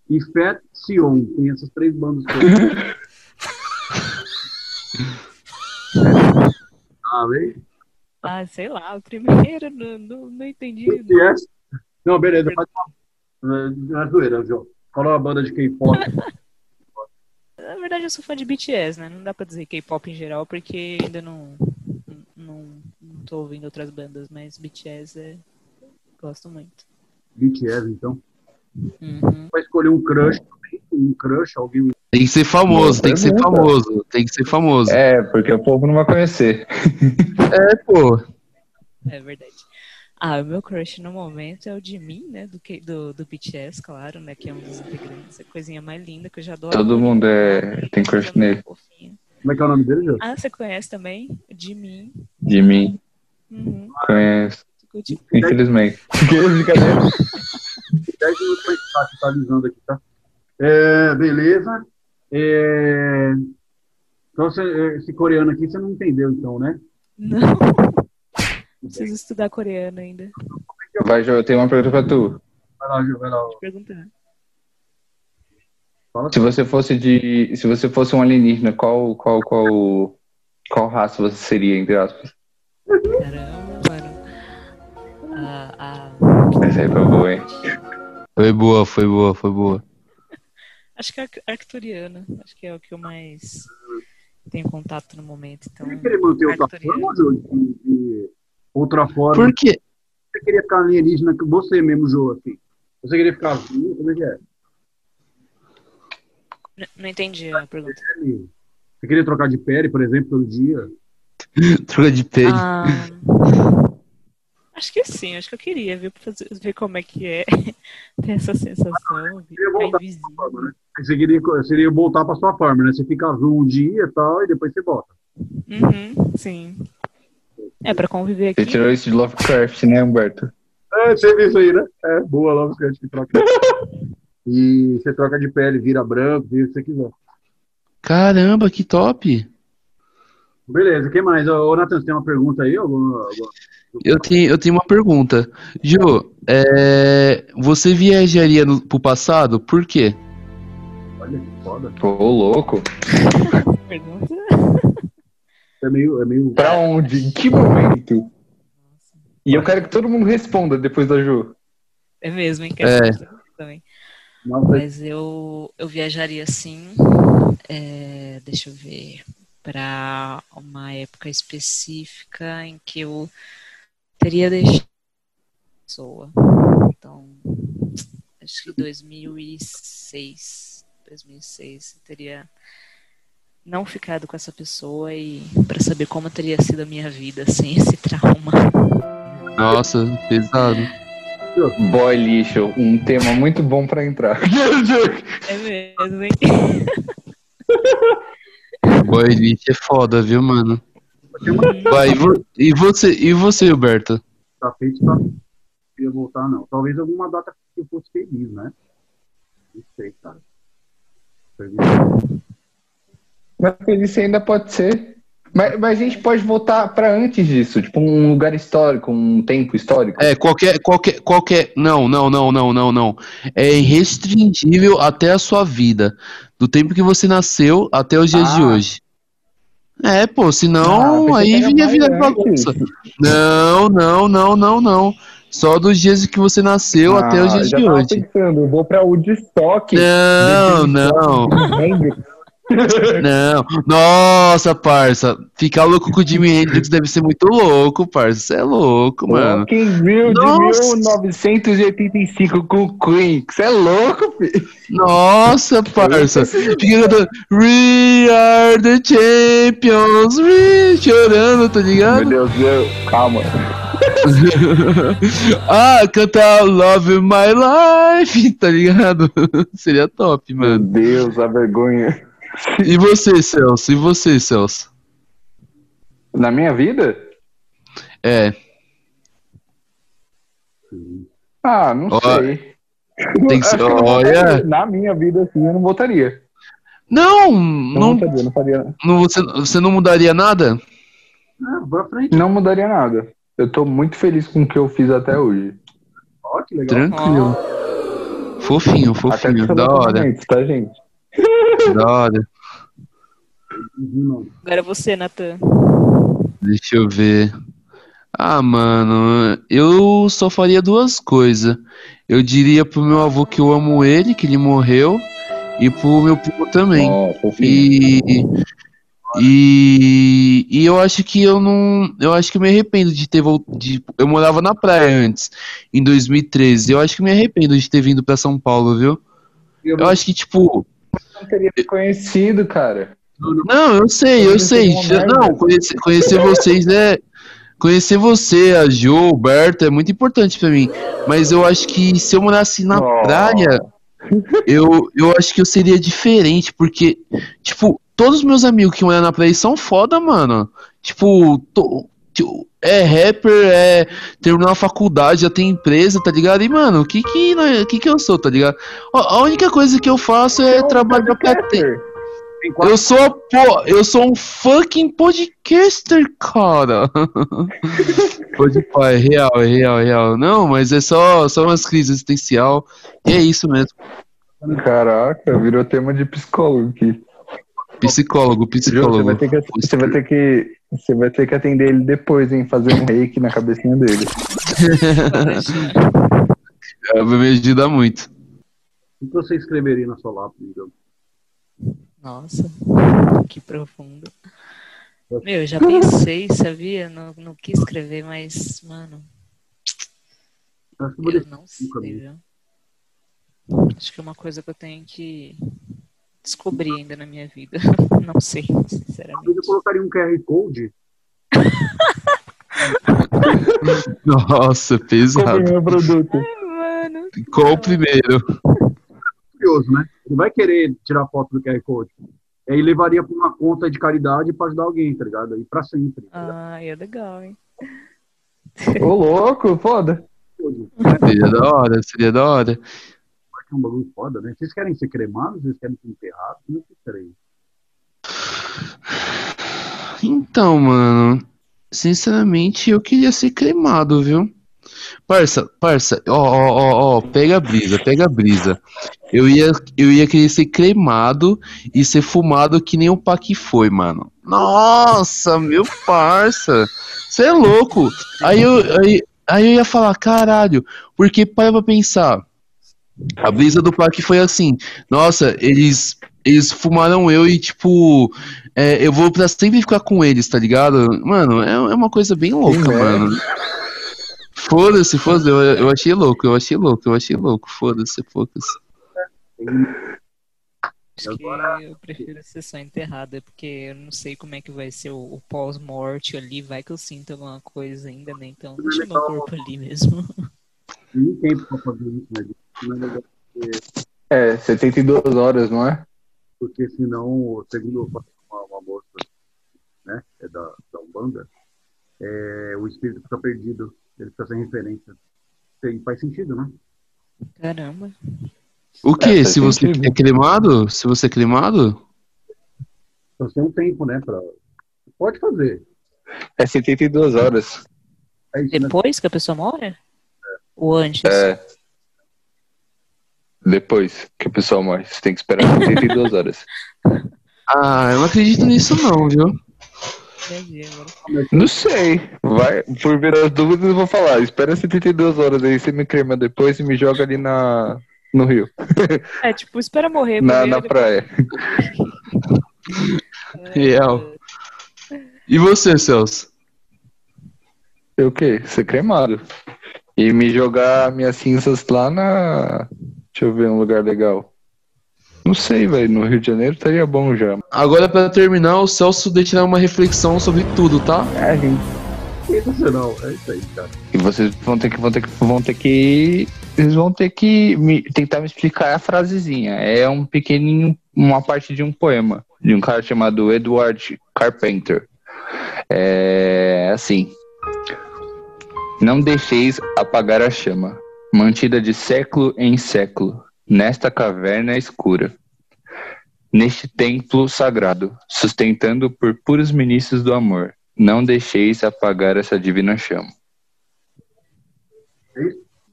B: E Fat Sion. Tem essas três bandas
D: ah, bem? Ah, sei lá, o primeiro, não, não, não entendi.
B: Yes. Não, beleza, faz uma. Na é zoeira, João. Fala uma banda de K-pop.
D: Na verdade, eu sou fã de BTS, né? Não dá pra dizer K-pop em geral, porque ainda não, não, não tô ouvindo outras bandas, mas BTS é. Gosto muito.
B: BTS, então?
D: Uhum.
B: Vai escolher um crush também, um crush, alguém.
C: Tem que ser famoso, tem que ser famoso, tem que ser famoso.
A: É, porque o povo não vai conhecer.
C: é, pô.
D: É verdade. Ah, o meu crush no momento é o de mim, né? Do, do, do BTS, claro, né? Que é um dos integrantes. A coisinha mais linda que eu já adoro.
A: Todo mundo é... tem crush nele.
B: Como é que é o nome dele, Jô?
D: Ah, você conhece também? De mim.
A: De mim.
D: Uhum.
A: Conheço. Infelizmente. Brincadeira.
B: 10 minutos pra estar atualizando aqui, tá? É, beleza. É... Então, você, esse coreano aqui você não entendeu, então, né?
D: Não. Preciso estudar coreano ainda.
A: Vai, Jô, eu tenho uma pergunta pra tu.
B: Vai lá, Jô, vai lá.
D: Te perguntar.
A: Se você fosse de. Se você fosse um alienígena, qual, qual, qual, qual raça você seria, entre aspas?
D: Caramba, mano. Ah, ah.
A: Essa aí foi boa, hein?
C: Foi boa, foi boa, foi boa.
D: Acho que é arcturiana. Acho que é o que eu mais tenho contato no momento. Então,
B: você queria manter outra forma, Jô? De, de outra forma?
C: Por quê?
B: Você queria ficar alienígena que você mesmo, Jô, assim? Você queria ficar azul? Como é que é?
D: Não, não entendi a pergunta.
B: Você queria trocar de pele, por exemplo, todo dia?
C: Troca de pele.
D: Ah, acho que sim, acho que eu queria ver, fazer, ver como é que é ter essa sensação.
B: Forma, né? Você queria, seria voltar para sua forma, né? Você fica azul um dia e tal, e depois você volta.
D: Uhum, sim. É, para conviver aqui.
A: Você tirou isso de Lovecraft, né, Humberto?
B: É, você viu isso aí, né? É, boa Lovecraft que troca. e você troca de pele, vira branco, vira o que você quiser.
C: Caramba, que top!
B: Beleza, o que mais? Ô, Nathan, você tem uma pergunta aí? Alguma, alguma...
C: Eu, tenho, eu tenho uma pergunta. Jô, é, você viajaria no, pro passado? Por quê?
B: Olha que foda.
A: Ô, louco.
D: Pergunta?
B: É meio, é meio.
A: Pra onde? Em que momento? E eu quero que todo mundo responda depois da Ju.
D: É mesmo, hein?
C: É.
D: Também. Mas eu, eu viajaria sim. É, deixa eu ver. Para uma época específica em que eu teria deixado a pessoa. Então, acho que 2006. 2006 teria não ficado com essa pessoa e para saber como teria sido a minha vida sem esse trauma.
C: Nossa, pesado.
A: Boy lixo, um tema muito bom para entrar.
D: É mesmo, hein?
C: Boy lixo é foda, viu, mano? Vai, e, vo e você, e você, Roberto?
B: Tá feito, tá. Não ia voltar, não. Talvez alguma data que eu fosse feliz, né? Não sei, cara.
A: Mas feliz ainda pode ser. Mas, mas, a gente pode voltar para antes disso, tipo um lugar histórico, um tempo histórico.
C: É, qualquer, qualquer, qualquer. Não, não, não, não, não, não. É irrestringível até a sua vida. Do tempo que você nasceu até os dias ah. de hoje. É, pô, senão ah, aí vinha vida bagunça. Não, não, não, não, não. Só dos dias que você nasceu ah, até os dias de hoje.
A: Pensando, eu vou pra Woodstock.
C: Não, não. Não, nossa, parça. Ficar louco com o Jimi Hendrix deve ser muito louco, parça. Você é louco, mano.
A: Quem viu de 1985 com o Queen? Você é louco, filho.
C: Nossa, parça. Fica cantando We are the champions, we chorando, tá ligado?
A: Meu Deus, Deus. calma.
C: ah, cantar Love My Life, tá ligado? Seria top, mano.
A: Meu Deus, a vergonha.
C: E você, Celso? E você, Celso?
A: Na minha vida?
C: É.
A: Ah, não sei.
C: Tem que ser. Olha.
A: Na minha vida, assim, eu não votaria.
C: Não, não. Não, não, faria. não você, você não mudaria nada?
A: Não, pra frente. Não mudaria nada. Eu tô muito feliz com o que eu fiz até hoje.
B: Ó, que legal.
C: Tranquilo. Fofinho, fofinho, da hora.
A: Tá, gente?
C: Da hora.
D: Agora você, Natan.
C: Deixa eu ver. Ah, mano, eu só faria duas coisas. Eu diria pro meu avô que eu amo ele, que ele morreu, e pro meu primo também. Oh, e, e, e eu acho que eu não. Eu acho que eu me arrependo de ter voltado. Eu morava na praia antes, em 2013. Eu acho que me arrependo de ter vindo pra São Paulo, viu? Eu acho que, tipo,
A: não teria me conhecido, cara.
C: Não, eu sei, eu, eu sei. Não, conhecer, conhecer vocês é. Conhecer você, a Jo, o Berto, é muito importante para mim. Mas eu acho que se eu morasse na oh. praia, eu, eu acho que eu seria diferente, porque, tipo, todos os meus amigos que moram na praia são foda, mano. Tipo, to, é rapper, é terminar a faculdade, já tem empresa, tá ligado? E, mano, o que que, que que eu sou, tá ligado? A única coisa que eu faço é, é trabalhar pra ter. Eu sou, pô, eu sou um fucking podcaster, cara. Pode pai, é real, é real, é real. Não, mas é só, só umas crises existencial. E é isso mesmo.
A: Caraca, virou tema de psicólogo aqui.
C: Psicólogo, psicólogo. Você
A: vai ter que, você vai ter que, você vai ter que atender ele depois, hein? Fazer um reiki na cabecinha dele.
C: vai me ajudar muito.
B: O que você escreveria na sua lápide, então?
D: Nossa, que profundo. Meu, já pensei, sabia? No, no que escrever, mas, mano. Eu não sei, viu? Acho que é uma coisa que eu tenho que descobrir ainda na minha vida. Não sei, sinceramente.
B: Eu colocaria um QR Code.
C: Nossa, pesado.
A: Qual o produto?
C: Ai, mano. Qual o primeiro?
B: Curioso, né? Ele vai querer tirar foto do QR Code. Aí levaria para uma conta de caridade para ajudar alguém, tá ligado? Aí para sempre.
D: Tá ah, é legal, hein?
A: Ô, louco, foda.
C: Seria da hora, seria da hora
B: é um bagulho foda, né? Vocês querem ser cremados? Vocês querem ser enterrados? Não sei
C: Então, mano, sinceramente eu queria ser cremado, viu? Parça, parça, ó, ó, ó, ó, pega a brisa, pega a brisa. Eu ia, eu ia querer ser cremado e ser fumado que nem o Pac foi, mano. Nossa, meu parça. Você é louco. Aí eu, aí, aí eu ia falar, caralho, porque para pra pensar. A brisa do parque foi assim, nossa, eles eles fumaram eu e, tipo, é, eu vou pra sempre ficar com eles, tá ligado? Mano, é, é uma coisa bem louca, Sim, mano. Foda-se, foda-se, eu, eu achei louco, eu achei louco, eu achei louco, foda-se, foda-se.
D: Acho que eu prefiro ser só enterrada, porque eu não sei como é que vai ser o, o pós-morte ali, vai que eu sinto alguma coisa ainda, né? Então deixa meu corpo ali mesmo.
B: Nem tempo pra fazer isso, né?
A: É, 72 horas, não é?
B: Porque senão, segundo uma, uma moça né, é da, da Umbanda, é, o espírito fica perdido, ele fica sem referência. E faz sentido, né?
D: Caramba.
C: O que? É, se você é climado? Se você é climado?
B: Você tem um tempo, né? Pra... Pode fazer.
A: É 72 horas.
D: É isso, né? Depois né? que a pessoa morre? É. Ou antes?
A: É. Depois que a pessoa morre. Você tem que esperar 72 horas.
C: Ah, eu não acredito nisso não, viu?
A: Não sei. Vai, por ver as dúvidas, eu vou falar. Espera 72 horas aí, você me crema depois e me joga ali na, no rio.
D: É, tipo, espera morrer.
A: Na, na praia.
C: Real. E você, Celso?
A: Eu o quê? Ser cremado. E me jogar minhas cinzas lá na. Deixa eu ver um lugar legal. Não sei, velho. No Rio de Janeiro estaria bom já.
C: Agora, para terminar, o Celso deixa uma reflexão sobre tudo, tá?
A: É, gente.
B: Sensacional. É isso aí, cara.
A: E vocês vão ter que, vão ter que, vão ter que eles vão ter que me, tentar me explicar a frasezinha. É um pequenininho, uma parte de um poema de um cara chamado Edward Carpenter. É assim: Não deixeis apagar a chama, mantida de século em século, nesta caverna escura, neste templo sagrado, sustentando por puros ministros do amor. Não deixeis apagar essa divina chama.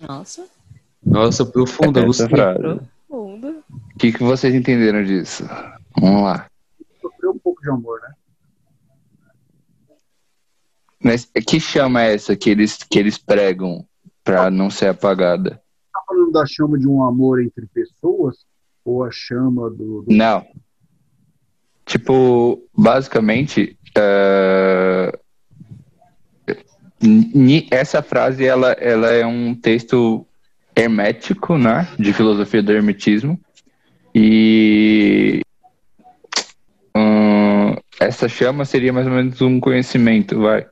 D: Nossa.
C: Nossa, profunda,
A: Essa frase. O que, que vocês entenderam disso? Vamos lá.
B: Sofreu um pouco de amor, né?
A: Mas que chama é essa que eles, que eles pregam para não ser apagada?
B: Tá falando da chama de um amor entre pessoas? Ou a chama do. do...
A: Não. Tipo, basicamente, uh, essa frase ela, ela é um texto hermético, né, de filosofia do hermetismo. E hum, essa chama seria mais ou menos um conhecimento, vai.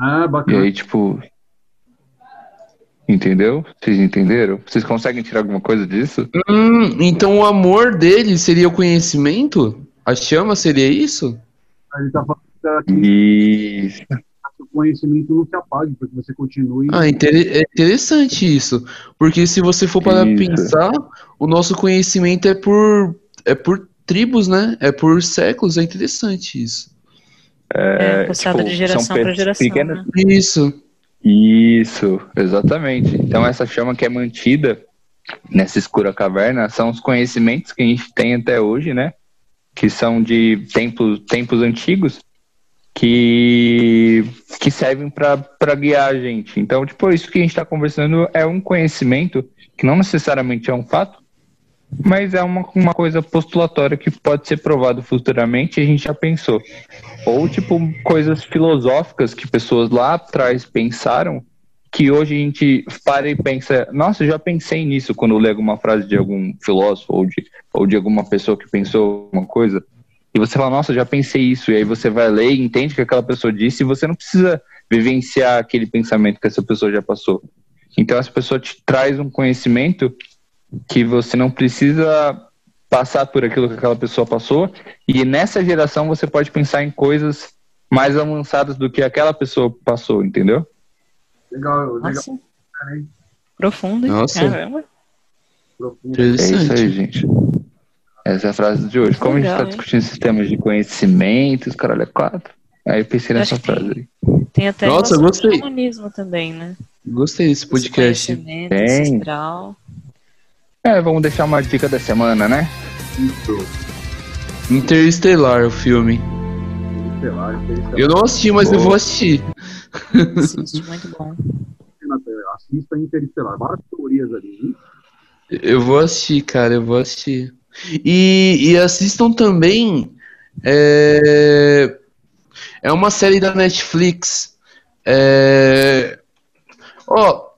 B: Ah, bacana.
A: E aí, tipo, entendeu? Vocês entenderam? Vocês conseguem tirar alguma coisa disso?
C: Hum, então o amor dele seria o conhecimento? A chama seria isso?
B: Ele tá falando
A: que Isso
B: conhecimento não se apague, para que você continue.
C: Ah, é interessante isso. Porque se você for para pensar, o nosso conhecimento é por, é por tribos, né? É por séculos, é interessante isso.
D: É, é passado tipo, de geração para geração. Pequenas... Né?
C: Isso.
A: Isso, exatamente. Então essa chama que é mantida nessa escura caverna são os conhecimentos que a gente tem até hoje, né? Que são de tempos, tempos antigos que, que servem para guiar a gente. Então, tipo, isso que a gente está conversando é um conhecimento que não necessariamente é um fato, mas é uma, uma coisa postulatória que pode ser provado futuramente e a gente já pensou. Ou, tipo, coisas filosóficas que pessoas lá atrás pensaram que hoje a gente para e pensa, nossa, já pensei nisso quando eu leio alguma frase de algum filósofo ou de, ou de alguma pessoa que pensou uma coisa e você fala, nossa, já pensei isso, e aí você vai ler e entende que aquela pessoa disse, e você não precisa vivenciar aquele pensamento que essa pessoa já passou. Então essa pessoa te traz um conhecimento que você não precisa passar por aquilo que aquela pessoa passou, e nessa geração você pode pensar em coisas mais avançadas do que aquela pessoa passou, entendeu?
B: Legal, legal.
D: Nossa. Profundo,
C: Nossa.
D: caramba.
A: Profundo. É isso aí, gente. Essa é a frase de hoje. Como Legal, a gente está discutindo sistemas de conhecimentos, caralho, é quatro. Aí eu pensei nessa frase aí.
D: Tem até
C: Nossa, eu gostei.
D: comunismo também, né?
C: Gostei desse podcast.
A: Tem. É, vamos deixar uma dica da semana, né?
B: Isso.
C: Interestelar, o filme.
B: Interestelar, Interestelar.
C: Eu não assisti, mas Boa. eu vou assistir.
D: Assiste, muito bom.
B: Assista Interestelar. Várias teorias ali, hein?
C: Eu vou assistir, cara, eu vou assistir. E, e assistam também. É, é uma série da Netflix. É, ó,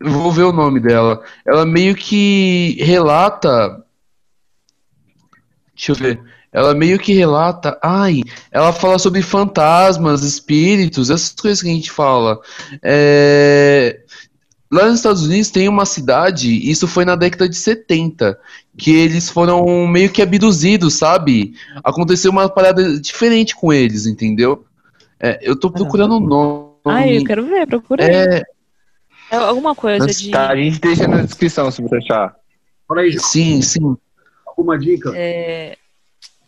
C: vou ver o nome dela. Ela meio que relata Deixa eu ver. Ela meio que relata. Ai, ela fala sobre fantasmas, espíritos, essas coisas que a gente fala. É, lá nos Estados Unidos tem uma cidade, isso foi na década de 70, que eles foram meio que abduzidos, sabe? Aconteceu uma parada diferente com eles, entendeu? É, eu tô procurando o nome.
D: Ah, eu quero ver, procura
C: É,
D: É alguma coisa de.
A: Tá, a gente deixa na descrição se você achar.
B: Fala aí,
C: sim, sim.
B: alguma dica?
D: É...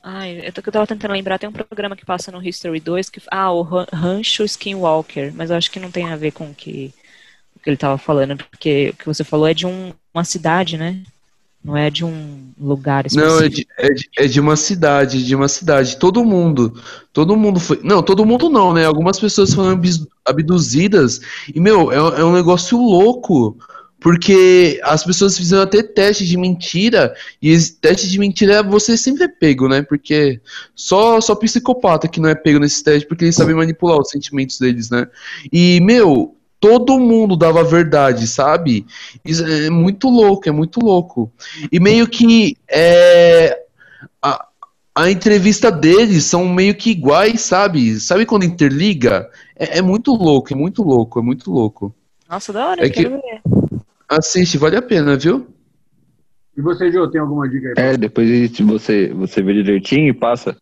D: Ai, eu, tô, eu tava tentando lembrar, tem um programa que passa no History 2 que. Ah, o Ran- Rancho Skinwalker, mas eu acho que não tem a ver com o que, o que ele tava falando, porque o que você falou é de um- uma cidade, né? Não é de um lugar específico.
C: Não, é de, é, de, é de uma cidade, de uma cidade. Todo mundo, todo mundo foi. Não, todo mundo não, né? Algumas pessoas foram abduzidas. E, meu, é, é um negócio louco. Porque as pessoas fizeram até teste de mentira. E esse teste de mentira você sempre é pego, né? Porque só, só psicopata que não é pego nesse teste, porque eles sabem manipular os sentimentos deles, né? E, meu, todo mundo dava a verdade, sabe? Isso é muito louco, é muito louco. E meio que é, a, a entrevista deles são meio que iguais, sabe? Sabe quando interliga? É, é muito louco, é muito louco, é muito louco.
D: Nossa, da hora,
C: É
D: eu
C: que-
D: quero ver.
C: Assiste, vale a pena, viu?
B: E você, Jô, tem alguma dica aí?
A: É, depois você, você vê direitinho e passa.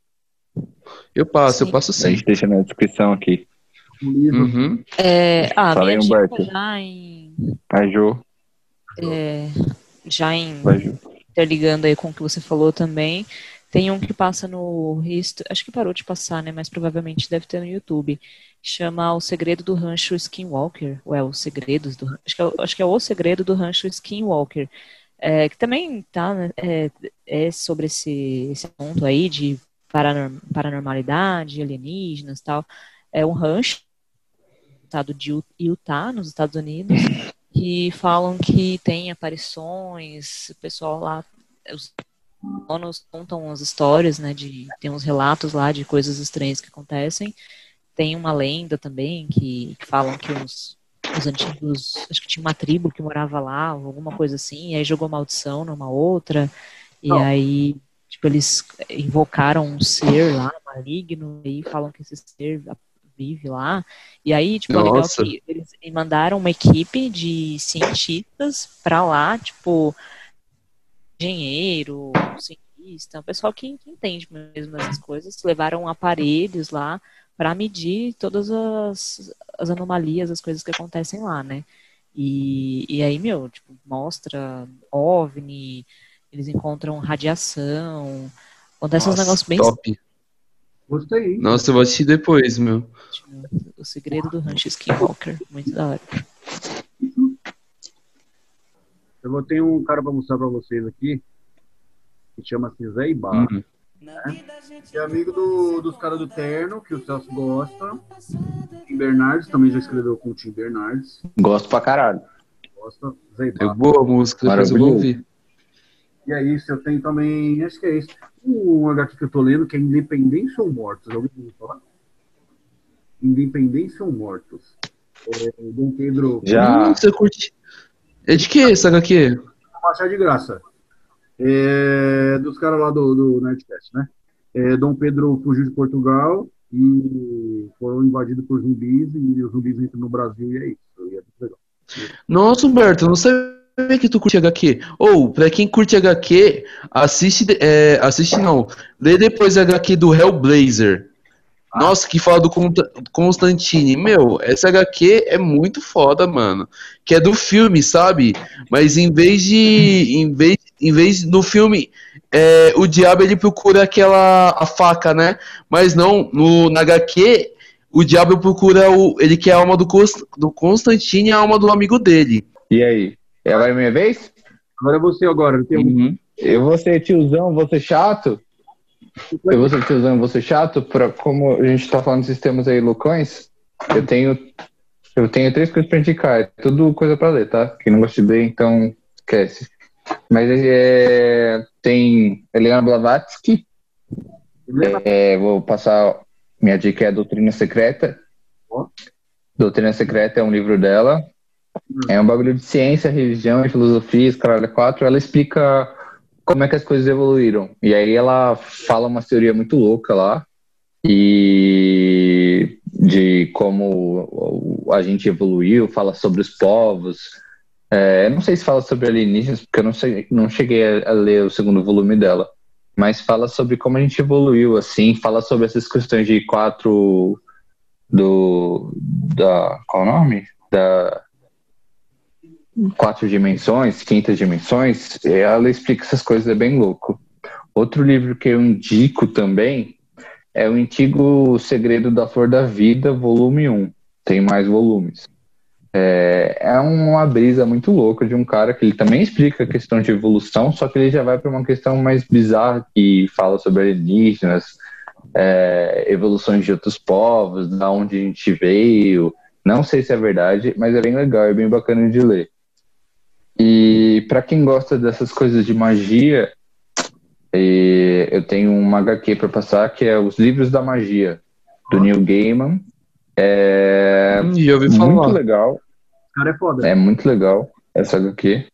C: Eu passo, eu
D: Sim.
C: passo
A: A gente deixa na descrição aqui.
B: Um livro?
C: Uhum.
D: É, ah,
A: Fala
D: minha
A: Humberto.
D: já em.
A: Vai, Jô.
D: é, já em interligando aí com o que você falou também. Tem um que passa no acho que parou de passar, né? Mas provavelmente deve ter no YouTube. Chama O Segredo do Rancho Skinwalker. Ou é Os Segredos do acho que é, o- acho que é O Segredo do Rancho Skinwalker. É, que também tá, né, é, é sobre esse, esse assunto aí de paranorm- paranormalidade, alienígenas e tal. É um rancho estado de Utah, nos Estados Unidos, que falam que tem aparições, o pessoal lá, os donos contam as histórias, né, de, tem uns relatos lá de coisas estranhas que acontecem. Tem uma lenda também que, que falam que os, os antigos, acho que tinha uma tribo que morava lá, alguma coisa assim, e aí jogou maldição numa outra, e
B: Não.
D: aí, tipo, eles invocaram um ser lá, maligno, e falam que esse ser vive lá. E aí, tipo, é legal que eles mandaram uma equipe de cientistas pra lá, tipo, engenheiro, cientista, um pessoal que, que entende mesmo essas coisas, levaram aparelhos lá para medir todas as, as anomalias, as coisas que acontecem lá, né? E, e aí, meu, tipo, mostra OVNI, eles encontram radiação, acontece uns negócios bem
C: top.
B: Gostei?
C: Nossa, eu vou assistir depois, meu.
D: O segredo do Rancho Skinwalker, muito da hora.
B: Eu vou ter um cara pra mostrar pra vocês aqui, que chama-se Zé Ibarra.
C: Uhum.
B: Que é amigo do- dos caras do Terno, que o Celso gosta. Tim Bernardes, também já escreveu com o Tim Bernardes.
A: Gosto pra caralho.
B: Gosta. Zé
C: É boa a música, depois eu vou
A: Maravilhoso.
C: ouvir.
B: E é isso, eu tenho também, acho que é isso. Um HQ que eu tô lendo, que é Independência ou Mortos. Alguém ouviu falar? Independência ou Mortos. É, Dom Pedro,
A: Já.
C: Você curte. É de que essa HQ?
B: achar de graça. É, dos caras lá do, do Nerdcast, né? É, Dom Pedro fugiu de Portugal e foram invadidos por zumbis e os zumbis entram no Brasil e é isso. E é muito legal.
C: Nossa, Humberto, não sabia que tu curte HQ. Ou, pra quem curte HQ, assiste. É, assiste não. Lê depois a HQ do Hellblazer. Nossa, que fala do Constantine. Meu, essa HQ é muito foda, mano. Que é do filme, sabe? Mas em vez de. Em vez, em vez do filme, é, o diabo ele procura aquela a faca, né? Mas não, no, na HQ, o diabo procura o. Ele quer a alma do, Const- do Constantine e a alma do amigo dele.
A: E aí? É agora a minha vez?
B: Agora é você agora. Um...
C: Uhum.
A: Eu vou ser tiozão, vou ser chato? Eu vou ser tiozão, vou ser chato? Pra, como a gente tá falando de sistemas aí loucões, eu tenho, eu tenho três coisas pra indicar. É tudo coisa pra ler, tá? Quem não gosta de ler, então esquece. Mas é, tem Helena Blavatsky, é, vou passar. Minha dica é a Doutrina Secreta. Doutrina Secreta é um livro dela. É um bagulho de ciência, religião e filosofia, é quatro. Ela explica como é que as coisas evoluíram. E aí ela fala uma teoria muito louca lá e de como a gente evoluiu, fala sobre os povos. É, não sei se fala sobre alienígenas, porque eu não, sei, não cheguei a, a ler o segundo volume dela, mas fala sobre como a gente evoluiu, assim, fala sobre essas questões de quatro do da qual é o nome da quatro dimensões, quintas dimensões, ela explica essas coisas, é bem louco. Outro livro que eu indico também é o Antigo Segredo da Flor da Vida, volume 1. Tem mais volumes. É, é uma brisa muito louca de um cara que ele também explica a questão de evolução, só que ele já vai para uma questão mais bizarra que fala sobre alienígenas, é, evoluções de outros povos, da onde a gente veio. Não sei se é verdade, mas é bem legal, é bem bacana de ler. E para quem gosta dessas coisas de magia, eu tenho uma HQ para passar que é Os Livros da Magia, do Neil Gaiman. É hum, muito falar. legal.
B: Cara, é foda.
A: É muito legal essa HQ.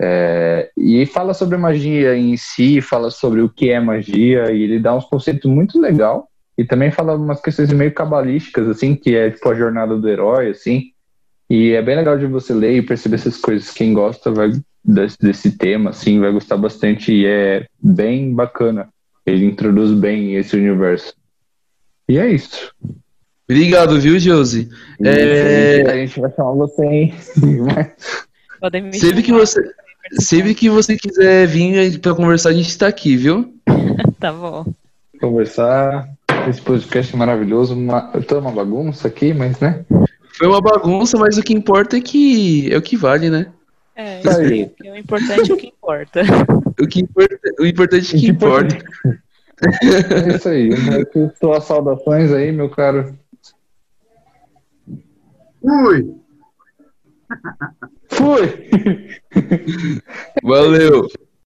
A: É, e fala sobre magia em si, fala sobre o que é magia, e ele dá uns conceitos muito legal. E também fala umas questões meio cabalísticas, assim, que é tipo a jornada do herói, assim. E é bem legal de você ler e perceber essas coisas. Quem gosta vai desse, desse tema, assim, vai gostar bastante e é bem bacana. Ele introduz bem esse universo. E é isso.
C: Obrigado, viu, Josi?
A: É... A gente vai chamar você, hein?
C: sempre que você, sempre que você quiser vir para conversar, a gente está aqui, viu?
D: tá bom.
A: Conversar. Esse podcast é maravilhoso. Uma, eu tô uma bagunça aqui, mas né?
C: Foi uma bagunça, mas o que importa é que é o que vale, né?
D: É, isso aí. o importante é o que importa.
C: o, que importa o importante é o que importa.
A: É isso aí. Suas saudações aí, meu caro.
B: Fui!
A: Fui!
C: Valeu!